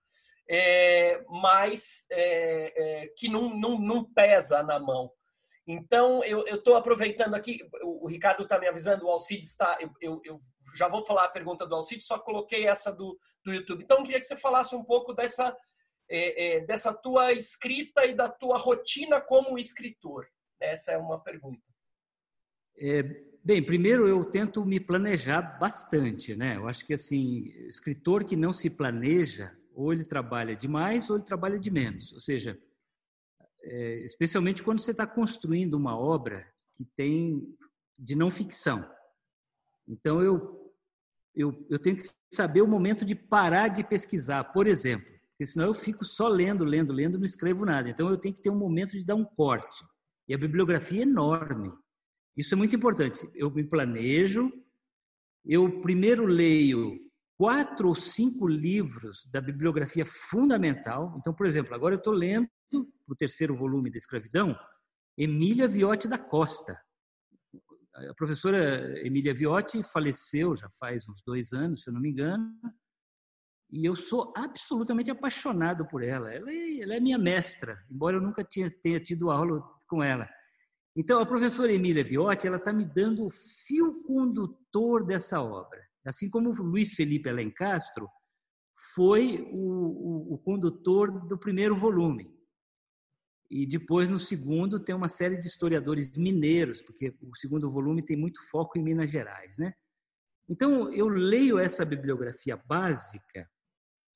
é, mas é, é, que não, não, não, pesa na mão. Então, eu estou aproveitando aqui, o, Ricardo está me avisando, o Alcides está. Eu, eu, eu, já vou falar a pergunta do Alcides, só coloquei essa do, do YouTube. Então, eu queria que você falasse um pouco dessa, é, é, dessa tua escrita e da tua rotina como escritor. Essa é uma pergunta. É, bem, primeiro eu tento me planejar bastante, né? Eu acho que assim, escritor que não se planeja, ou ele trabalha demais ou ele trabalha de menos. Ou seja, é, especialmente quando você está construindo uma obra que tem de não ficção. Então eu, eu, eu tenho que saber o momento de parar de pesquisar, por exemplo, porque senão eu fico só lendo, lendo, lendo, não escrevo nada. Então eu tenho que ter um momento de dar um corte. E a bibliografia é enorme. Isso é muito importante. Eu me planejo, eu primeiro leio quatro ou cinco livros da bibliografia fundamental. Então, por exemplo, agora eu estou lendo o terceiro volume da Escravidão, Emília Viotti da Costa. A professora Emília Viotti faleceu já faz uns dois anos, se eu não me engano, e eu sou absolutamente apaixonado por ela. Ela é, ela é minha mestra, embora eu nunca tinha, tenha tido aula com ela. Então, a professora Emília Viotti, ela está me dando o fio condutor dessa obra. Assim como Luiz Felipe Alencastro foi o, o, o condutor do primeiro volume. E depois, no segundo, tem uma série de historiadores mineiros, porque o segundo volume tem muito foco em Minas Gerais. Né? Então, eu leio essa bibliografia básica,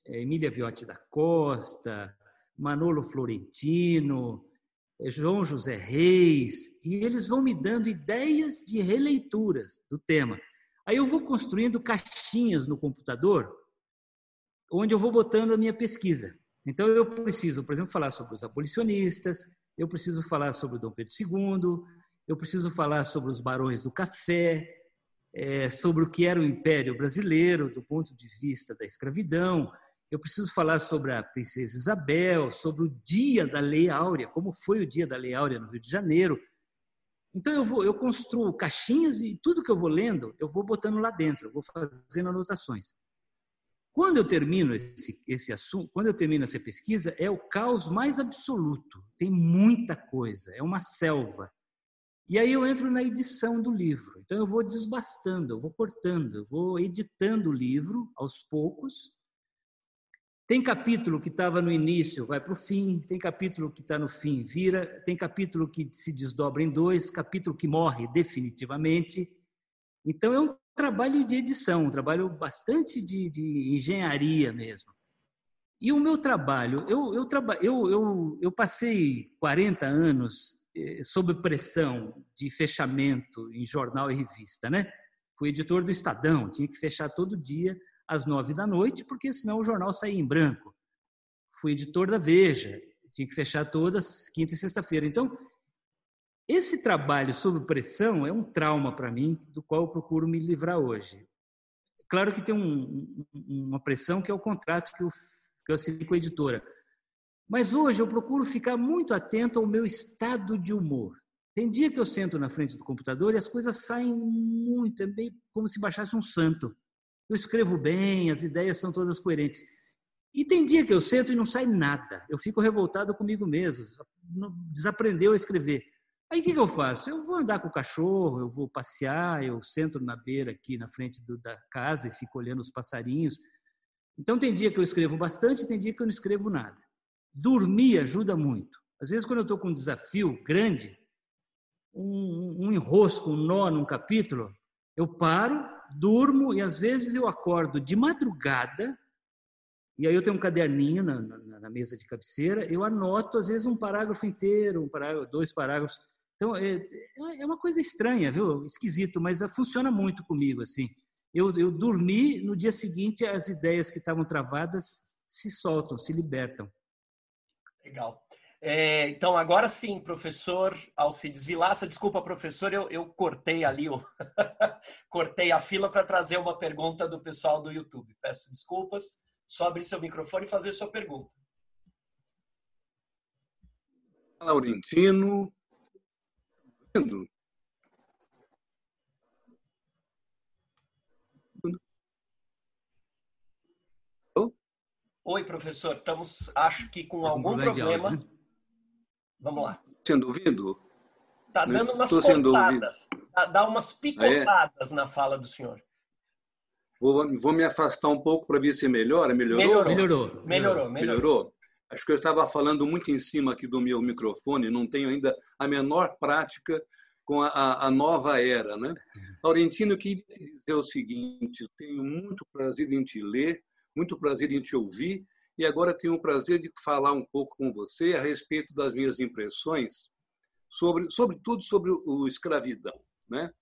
é, Emília Viotti da Costa, Manolo Florentino, é, João José Reis, e eles vão me dando ideias de releituras do tema. Aí eu vou construindo caixinhas no computador, onde eu vou botando a minha pesquisa. Então eu preciso, por exemplo, falar sobre os abolicionistas, eu preciso falar sobre o Dom Pedro II, eu preciso falar sobre os barões do café, é, sobre o que era o Império Brasileiro do ponto de vista da escravidão, eu preciso falar sobre a princesa Isabel, sobre o dia da Lei Áurea, como foi o dia da Lei Áurea no Rio de Janeiro. Então eu vou, eu construo caixinhas e tudo que eu vou lendo, eu vou botando lá dentro, eu vou fazendo anotações. Quando eu termino esse, esse assunto, quando eu termino essa pesquisa, é o caos mais absoluto. Tem muita coisa, é uma selva. E aí eu entro na edição do livro. Então eu vou desbastando, eu vou cortando, eu vou editando o livro aos poucos tem capítulo que estava no início, vai para o fim, tem capítulo que está no fim, vira, tem capítulo que se desdobra em dois, capítulo que morre definitivamente. Então é um trabalho de edição, um trabalho bastante de, de engenharia mesmo. E o meu trabalho, eu, eu, eu, eu, eu passei 40 anos eh, sob pressão de fechamento em jornal e revista, né? Fui editor do Estadão, tinha que fechar todo dia às nove da noite, porque senão o jornal saía em branco. Fui editor da Veja, tinha que fechar todas quinta e sexta-feira. Então, esse trabalho sob pressão é um trauma para mim, do qual eu procuro me livrar hoje. Claro que tem um, uma pressão que é o contrato que eu, que eu assinei com a editora. Mas hoje eu procuro ficar muito atento ao meu estado de humor. Tem dia que eu sento na frente do computador e as coisas saem muito, é meio como se baixasse um santo. Eu escrevo bem, as ideias são todas coerentes. E tem dia que eu sento e não sai nada. Eu fico revoltado comigo mesmo. Desaprendeu a escrever. Aí o que, que, eu faço? Eu vou andar com o cachorro, eu vou passear, eu sento na beira aqui na frente do, da casa e fico olhando os passarinhos. Então tem dia que eu escrevo bastante, tem dia que eu não escrevo nada. Dormir ajuda muito. Às vezes quando eu estou com um desafio grande, um, um enrosco, um nó num capítulo, eu paro, durmo e às vezes eu acordo de madrugada e aí eu tenho um caderninho na, na, na, mesa de cabeceira, eu anoto às vezes um parágrafo inteiro, um parágrafo, dois parágrafos. Então é, é uma coisa estranha, viu? Esquisito, mas funciona muito comigo assim. Eu, eu dormi, no dia seguinte as ideias que estavam travadas se soltam, se libertam. Legal. É, então, agora sim, professor Alcides Vilaça. Desculpa, professor, eu, eu cortei ali, o cortei a fila para trazer uma pergunta do pessoal do YouTube. Peço desculpas. Só abrir seu microfone e fazer sua pergunta. Laurentino. Oi, professor. Estamos, acho que com algum problema. Vamos lá. Sendo ouvido? Está dando umas cortadas. Dá umas picotadas é? na fala do senhor. Vou, vou me afastar um pouco para ver se melhora. Melhorou? Melhorou. Melhorou. Melhorou. melhorou. Acho que eu estava falando muito em cima aqui do meu microfone, não tenho ainda a menor prática com a, a nova era. Né? Laurentino, eu queria dizer o seguinte: eu tenho muito prazer em te ler, muito prazer em te ouvir, e agora tenho o prazer de falar um pouco com você a respeito das minhas impressões, sobre, sobretudo sobre o escravidão. Né?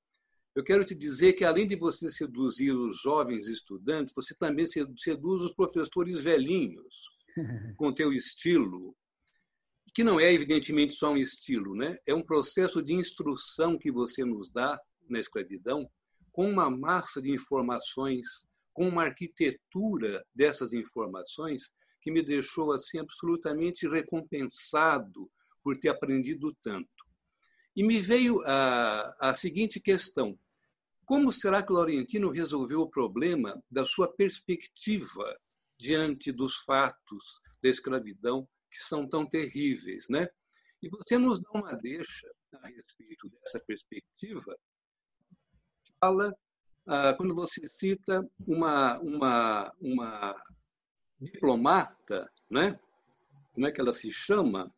Eu quero te dizer que, além de você seduzir os jovens estudantes, você também seduz os professores velhinhos, com teu estilo, que não é, evidentemente, só um estilo, né? é um processo de instrução que você nos dá na escravidão, com uma massa de informações, com uma arquitetura dessas informações que me deixou assim absolutamente recompensado por ter aprendido tanto. E me veio a, a seguinte questão: como será que o Laurentino resolveu o problema da sua perspectiva diante dos fatos da escravidão que são tão terríveis, né? E você nos dá uma deixa a respeito dessa perspectiva. Fala ah, quando você cita uma uma uma diplomata, né? Como é que ela se chama?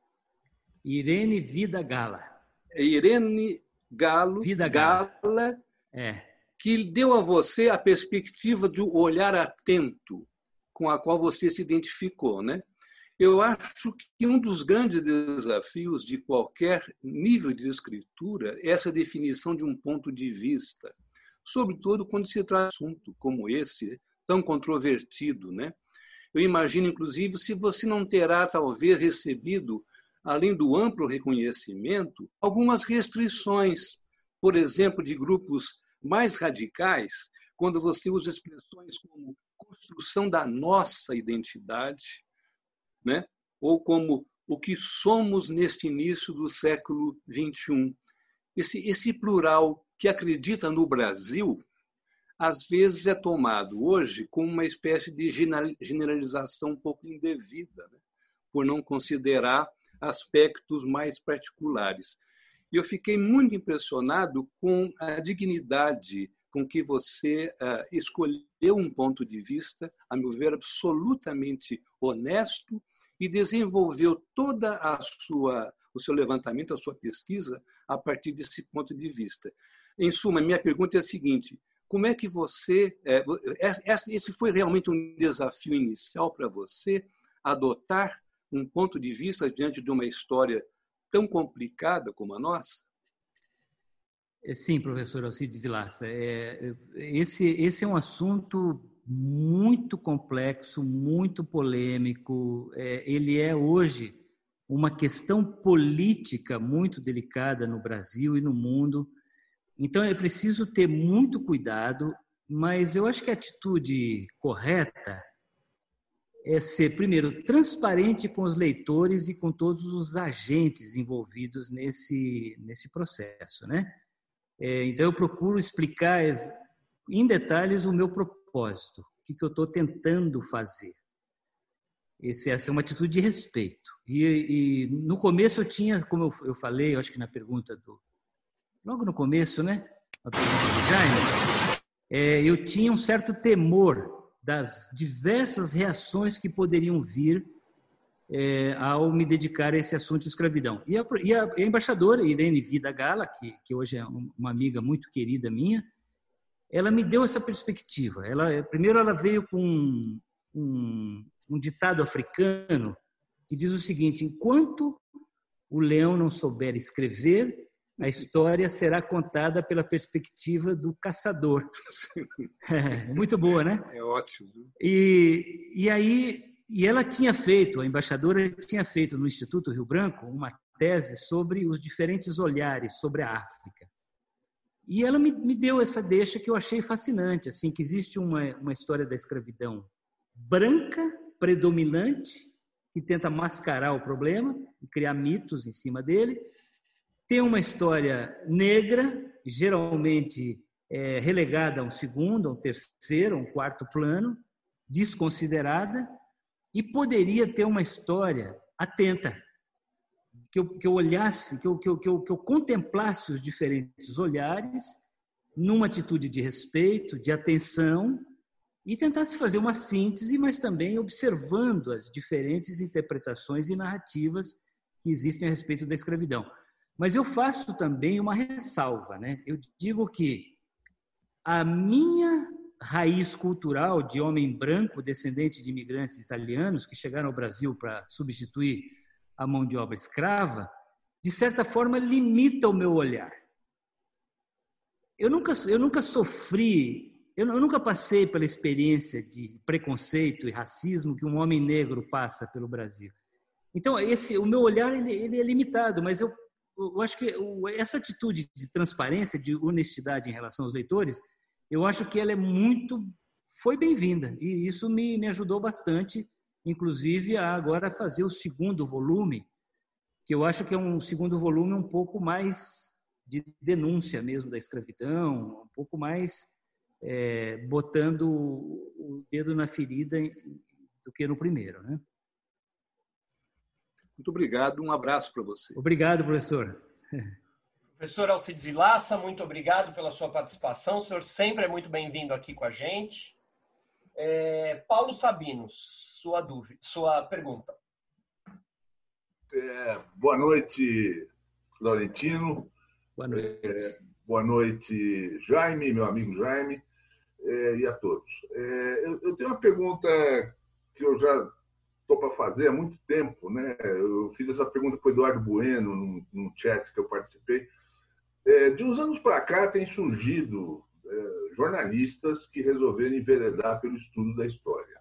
Irene Vida Gala. É Irene Galo, Vida Gala, Gala é. que deu a você a perspectiva de um olhar atento com a qual você se identificou, né? Eu acho que um dos grandes desafios de qualquer nível de escritura é essa definição de um ponto de vista, sobretudo quando se trata de assunto como esse, tão controvertido, né? Eu imagino, inclusive, se você não terá, talvez, recebido além do amplo reconhecimento, algumas restrições, por exemplo, de grupos mais radicais, quando você usa expressões como construção da nossa identidade, né? ou como o que somos neste início do século XXI. Esse, esse plural que acredita no Brasil, às vezes é tomado hoje como uma espécie de generalização um pouco indevida, né? por não considerar aspectos mais particulares. E eu fiquei muito impressionado com a dignidade com que você uh, escolheu um ponto de vista, a meu ver, absolutamente honesto e desenvolveu toda a sua o seu levantamento, a sua pesquisa a partir desse ponto de vista. Em suma, minha pergunta é a seguinte: como é que você é, esse foi realmente um desafio inicial para você adotar um ponto de vista diante de uma história tão complicada como a nossa? É, sim, professor Alcides Vilaça. É, esse, esse é um assunto muito complexo, muito polêmico. É, ele é hoje uma questão política muito delicada no Brasil e no mundo. Então é preciso ter muito cuidado, mas eu acho que a atitude correta é ser, primeiro, transparente com os leitores e com todos os agentes envolvidos nesse, nesse processo. Né? É, então, eu procuro explicar em detalhes o meu propósito, o que, que eu estou tentando fazer. Esse, essa é uma atitude de respeito. E, e, no começo eu tinha, como eu, eu falei, eu acho que na pergunta do. Logo no começo, né? É, eu tinha um certo temor das diversas reações que poderiam vir é, ao me dedicar a esse assunto de escravidão. E a, e a, a embaixadora Irene Vida Gala, que, que hoje é uma amiga muito querida minha, ela me deu essa perspectiva. Ela, primeiro, ela veio com um, um, um ditado africano que diz o seguinte: enquanto o leão não souber escrever, a história será contada pela perspectiva do caçador. É, muito boa, né? É ótimo. E, e aí, e ela tinha feito, a embaixadora tinha feito no Instituto Rio Branco uma tese sobre os diferentes olhares sobre a África. E ela me, me deu essa deixa que eu achei fascinante, assim, que existe uma, uma história da escravidão branca, predominante, que tenta mascarar o problema e criar mitos em cima dele. Tem uma história negra, geralmente é, relegada a um segundo, a um terceiro, a um quarto plano, desconsiderada, e poderia ter uma história atenta, que eu, que eu olhasse, que eu, que, eu, que, eu, que eu contemplasse os diferentes olhares numa atitude de respeito, de atenção e tentasse fazer uma síntese, mas também observando as diferentes interpretações e narrativas que existem a respeito da escravidão. Mas eu faço também uma ressalva, né? Eu digo que a minha raiz cultural de homem branco, descendente de imigrantes italianos que chegaram ao Brasil para substituir a mão de obra escrava, de certa forma limita o meu olhar. Eu nunca, eu nunca sofri, eu, nunca passei pela experiência de preconceito e racismo que um homem negro passa pelo Brasil. Então, esse, o meu olhar ele, ele é limitado, mas eu, eu acho que essa atitude de transparência, de honestidade em relação aos leitores, eu acho que ela é muito, foi bem-vinda e isso me, me ajudou bastante inclusive a agora fazer o segundo volume, que eu acho que é um segundo volume um pouco mais de denúncia mesmo da escravidão, um pouco mais é, botando o dedo na ferida do que no primeiro, né? Muito obrigado, um abraço para você. Obrigado, professor. Professor Alcides Vilaça, muito obrigado pela sua participação. O senhor sempre é muito bem-vindo aqui com a gente. É, Paulo Sabino, sua dúvida, sua pergunta. É, boa noite, Laurentino. Boa noite. É, boa noite, Jaime, meu amigo Jaime, é, e a todos. É, eu, eu, tenho uma pergunta que eu já estou para fazer há muito tempo. Né? Eu fiz essa pergunta para o Eduardo Bueno, num, num chat que eu participei. É, de uns anos para cá tem surgido é, jornalistas que resolveram enveredar pelo estudo da história.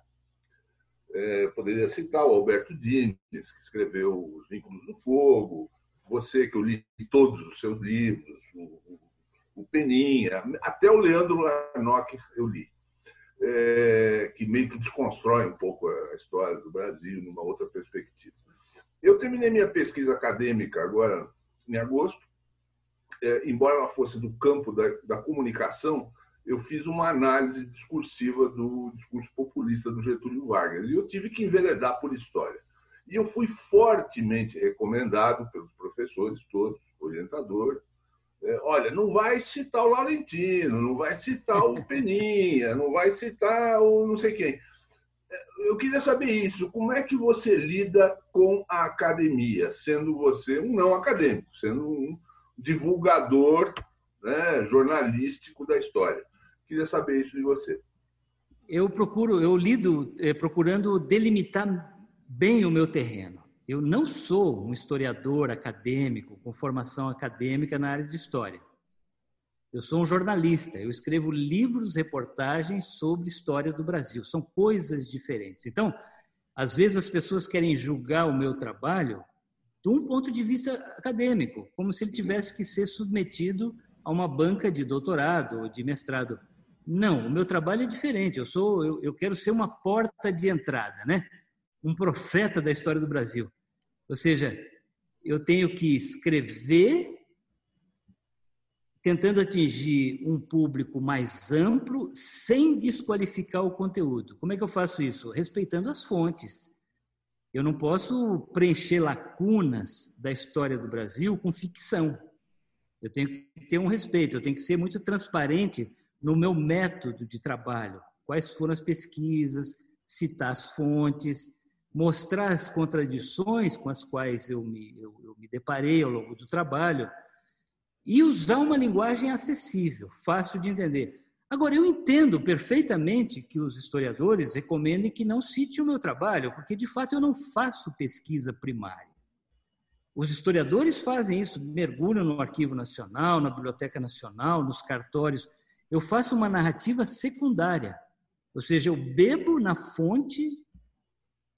É, poderia citar o Alberto Dines, que escreveu Os Vínculos do Fogo, você que eu li todos os seus livros, o, o Peninha, até o Leandro Larnock eu li, é, que meio que desconstrói um pouco a história do Brasil numa outra perspectiva. Eu terminei minha pesquisa acadêmica agora em agosto é, embora ela fosse do campo da, da comunicação, eu fiz uma análise discursiva do discurso populista do Getúlio Vargas e eu tive que enveredar por história. E eu fui fortemente recomendado pelos professores todos, orientador, olha, não vai citar o Laurentino, não vai citar o Peninha, não vai citar o não sei quem. É, eu queria saber isso, como é que você lida com a academia, sendo você um não acadêmico, sendo um divulgador né, jornalístico da história. Queria saber isso de você. Eu procuro, eu lido é, procurando delimitar bem o meu terreno. Eu não sou um historiador acadêmico com formação acadêmica na área de história. Eu sou um jornalista. Eu escrevo livros, reportagens sobre história do Brasil. São coisas diferentes. Então, às vezes as pessoas querem julgar o meu trabalho de um ponto de vista acadêmico, como se ele tivesse que ser submetido a uma banca de doutorado ou de mestrado. Não, o meu trabalho é diferente. Eu sou, eu, eu quero ser uma porta de entrada, né? Um profeta da história do Brasil. Ou seja, eu tenho que escrever tentando atingir um público mais amplo sem desqualificar o conteúdo. Como é que eu faço isso? Respeitando as fontes. Eu não posso preencher lacunas da história do Brasil com ficção. Eu tenho que ter um respeito, eu tenho que ser muito transparente no meu método de trabalho. Quais foram as pesquisas, citar as fontes, mostrar as contradições com as quais eu me, eu, eu me deparei ao longo do trabalho e usar uma linguagem acessível, fácil de entender. Agora, eu entendo perfeitamente que os historiadores recomendem que não cite o meu trabalho, porque de fato eu não faço pesquisa primária. Os historiadores fazem isso, mergulham no Arquivo Nacional, na Biblioteca Nacional, nos cartórios. Eu faço uma narrativa secundária, ou seja, eu bebo na fonte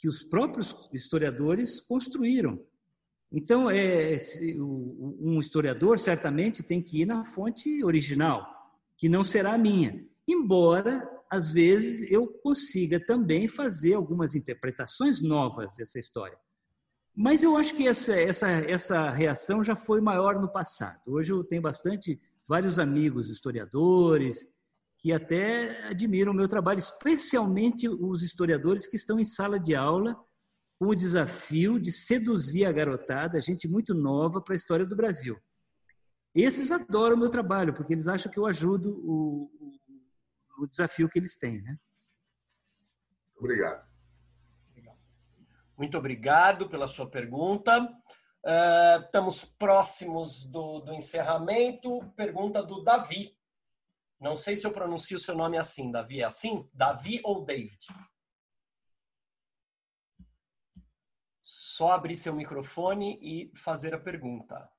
que os próprios historiadores construíram. Então, é, um historiador certamente tem que ir na fonte original, que não será a minha. Embora, às vezes, eu consiga também fazer algumas interpretações novas dessa história. Mas eu acho que essa, essa, essa reação já foi maior no passado. Hoje eu tenho bastante, vários amigos historiadores, que até admiram o meu trabalho, especialmente os historiadores que estão em sala de aula com o desafio de seduzir a garotada, gente muito nova, para a história do Brasil. Esses adoram o meu trabalho, porque eles acham que eu ajudo o, o, o desafio que eles têm. Né? Obrigado. Muito obrigado pela sua pergunta. Uh, estamos próximos do, do encerramento. Pergunta do Davi. Não sei se eu pronuncio o seu nome assim, Davi. É assim? Davi ou David? só abrir seu microfone e fazer a pergunta.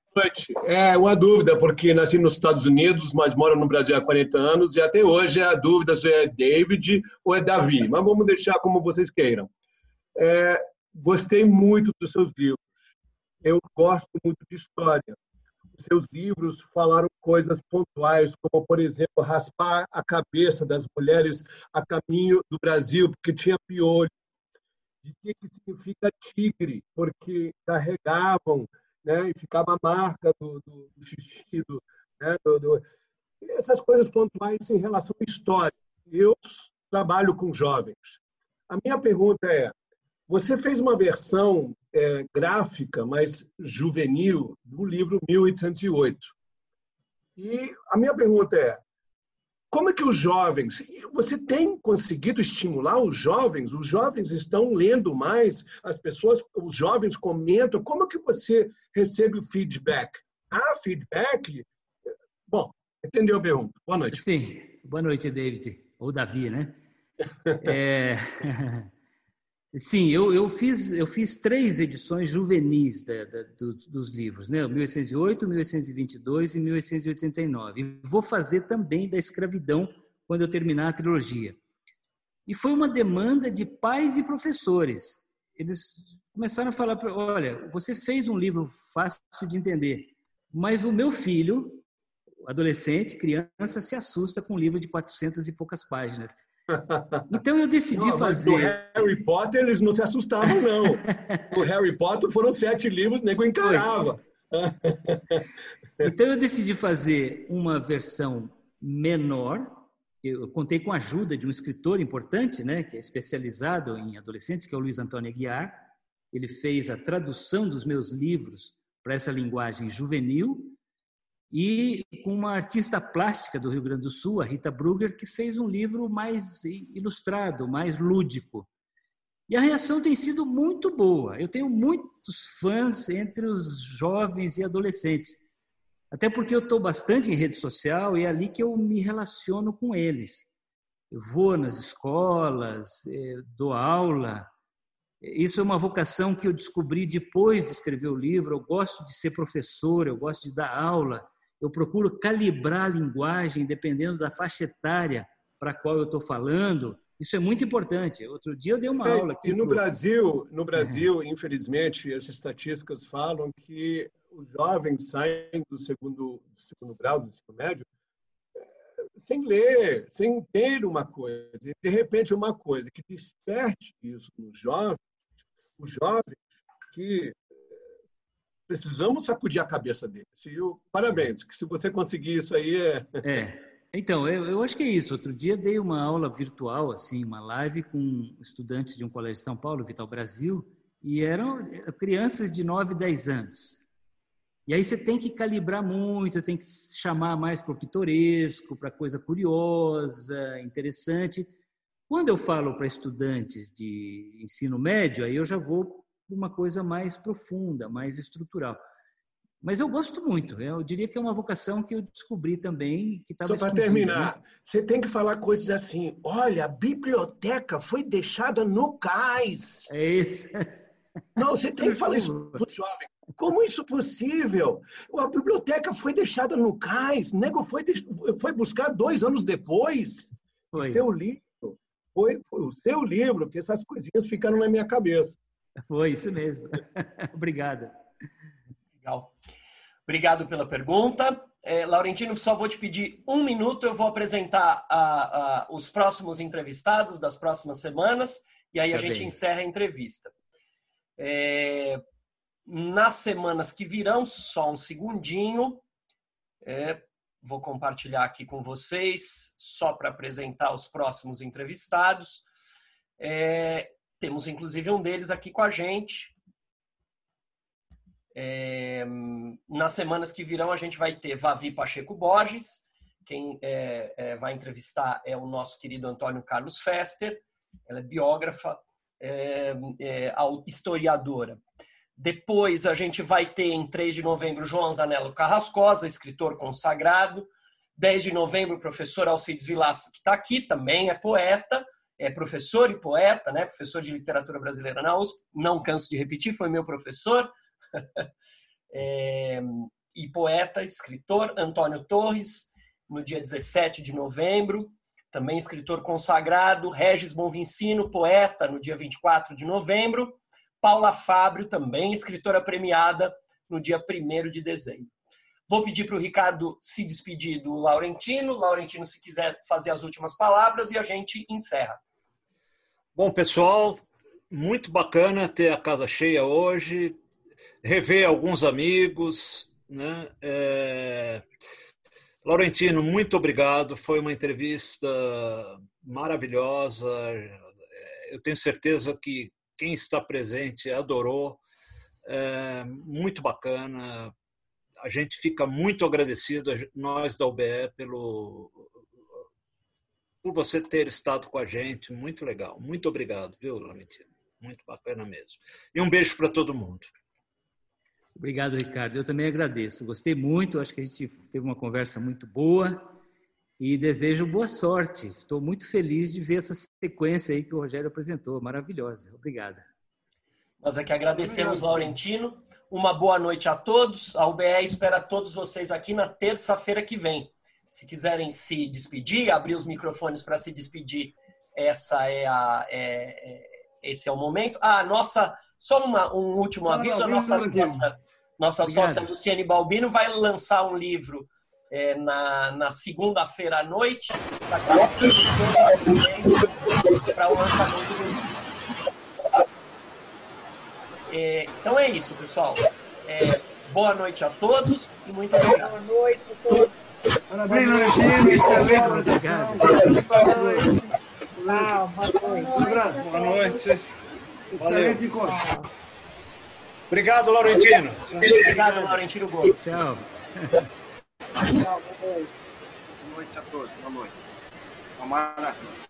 É uma dúvida, porque nasci nos Estados Unidos, mas moro no Brasil há 40 anos, e até hoje a dúvida se é David ou é Davi, mas vamos deixar como vocês queiram. É, gostei muito dos seus livros. Eu gosto muito de história. Seus livros falaram coisas pontuais, como, por exemplo, raspar a cabeça das mulheres a caminho do Brasil, porque tinha piolho de que, que significa tigre, porque carregavam, né, e ficava a marca do, do, do xixi, né, do, do, essas coisas pontuais em relação à história. Eu trabalho com jovens. A minha pergunta é: você fez uma versão é, gráfica, mas juvenil, do livro 1808. E a minha pergunta é: como é que os jovens, você tem conseguido estimular os jovens? Os jovens estão lendo mais, as pessoas, os jovens comentam. Como é que você recebe o feedback? Há feedback? Bom, entendeu a pergunta. Boa noite. Sim, boa noite, David, ou Davi, né? é... Sim, eu, eu, fiz, eu fiz três edições juvenis da, da, dos, dos, livros, né? 1808, 1822 e 1889. E vou fazer também da escravidão quando eu terminar a trilogia. E foi uma demanda de pais e professores. Eles começaram a falar: olha, você fez um livro fácil de entender, mas o meu filho, adolescente, criança, se assusta com um livro de 400 e poucas páginas. Então eu decidi não, fazer. No Harry Potter eles não se assustavam, não. o Harry Potter foram sete livros, o nego encarava. então eu decidi fazer uma versão menor. Eu contei com a ajuda de um escritor importante, né, que é especializado em adolescentes, que é o Luiz Antônio Aguiar. Ele fez a tradução dos meus livros para essa linguagem juvenil e com uma artista plástica do Rio Grande do Sul, a Rita Brugger, que fez um livro mais ilustrado, mais lúdico. E a reação tem sido muito boa. Eu tenho muitos fãs entre os jovens e adolescentes. Até porque eu estou bastante em rede social e é ali que eu me relaciono com eles. Eu vou nas escolas, eh, dou aula. Isso é uma vocação que eu descobri depois de escrever o livro. Eu gosto de ser professor, eu gosto de dar aula eu procuro calibrar a linguagem dependendo da faixa etária para a qual eu estou falando. Isso é muito importante. Outro dia eu dei uma é, aula aqui. E no pro... Brasil, no Brasil, é. infelizmente, as estatísticas falam que os jovens saem do segundo, do segundo grau, do ensino médio, é, sem ler, sem ter uma coisa. E, de repente, uma coisa que desperte isso nos jovens, os jovens que precisamos sacudir a cabeça deles. E eu, parabéns, que se você conseguir isso aí é. É. Então, eu, eu acho que é isso. Outro dia dei uma aula virtual, assim, uma live com estudantes de um colégio de São Paulo, Vital Brasil, e eram crianças de 9, 10 anos. E aí você tem que calibrar muito, tem que chamar mais para o pitoresco, para coisa curiosa, interessante. Quando eu falo para estudantes de ensino médio, aí eu já vou para uma coisa mais profunda, mais estrutural. Mas eu gosto muito. Eu diria que é uma vocação que eu descobri também que Só para terminar, você tem que falar coisas assim. Olha, a biblioteca foi deixada no cais. É isso. Não, você tem que falar isso para jovem. Como isso é possível? A biblioteca foi deixada no cais. O nego foi, foi buscar dois anos depois. Foi. Seu livro. Foi, foi o seu livro, que essas coisinhas ficaram na minha cabeça. Foi isso mesmo. Obrigado. Legal. Obrigado pela pergunta. É, Laurentino, só vou te pedir um minuto. Eu vou apresentar a, a, os próximos entrevistados das próximas semanas e aí tá a gente bem. encerra a entrevista. É, nas semanas que virão, só um segundinho. É, vou compartilhar aqui com vocês, só para apresentar os próximos entrevistados. É, temos inclusive um deles aqui com a gente. É, nas semanas que virão, a gente vai ter Vavi Pacheco Borges. Quem é, é, vai entrevistar é o nosso querido Antônio Carlos Fester. Ela é biógrafa, é, é, historiadora. Depois a gente vai ter em 3 de novembro João Zanello Carrascosa, escritor consagrado. 10 de novembro, o professor Alcides Vilas, que está aqui, também é poeta, é professor e poeta, né? professor de literatura brasileira na USP. Não canso de repetir, foi meu professor. é, e poeta, escritor, Antônio Torres, no dia 17 de novembro. Também escritor consagrado, Regis Bonvincino, poeta, no dia 24 de novembro. Paula Fábio, também escritora premiada, no dia 1 de dezembro. Vou pedir para o Ricardo se despedir do Laurentino. Laurentino, se quiser fazer as últimas palavras e a gente encerra. Bom, pessoal, muito bacana ter a casa cheia hoje, rever alguns amigos. Né? É... Laurentino, muito obrigado. Foi uma entrevista maravilhosa. Eu tenho certeza que quem está presente adorou. É, muito bacana. A gente fica muito agradecido, nós da UBE, pelo, por você ter estado com a gente. Muito legal. Muito obrigado, viu, Lamentino? Muito bacana mesmo. E um beijo para todo mundo. Obrigado, Ricardo. Eu também agradeço. Gostei muito. Acho que a gente teve uma conversa muito boa e desejo boa sorte. Estou muito feliz de ver essa sequência aí que o Rogério apresentou, maravilhosa. Obrigada. Nós é que agradecemos, Laurentino. Uma boa noite a todos. A UBE espera todos vocês aqui na terça-feira que vem. Se quiserem se despedir, abrir os microfones para se despedir, essa é a, é, é, esse é o momento. Ah, nossa, só uma, um último aviso: a nossa, nossa, nossa sócia Luciane Balbino vai lançar um livro é, na, na segunda-feira à noite para o lançamento do livro. É, então é isso, pessoal. É, boa noite a todos e muito obrigado. Boa noite a todos. Parabéns, Laurentino. Excelente apresentação. Boa noite. Boa noite. Excelente encontro. Obrigado, Laurentino. Obrigado, Laurentino Gomes. Tchau. Tchau, boa noite. Boa noite a todos. Boa noite. Uma maravilha.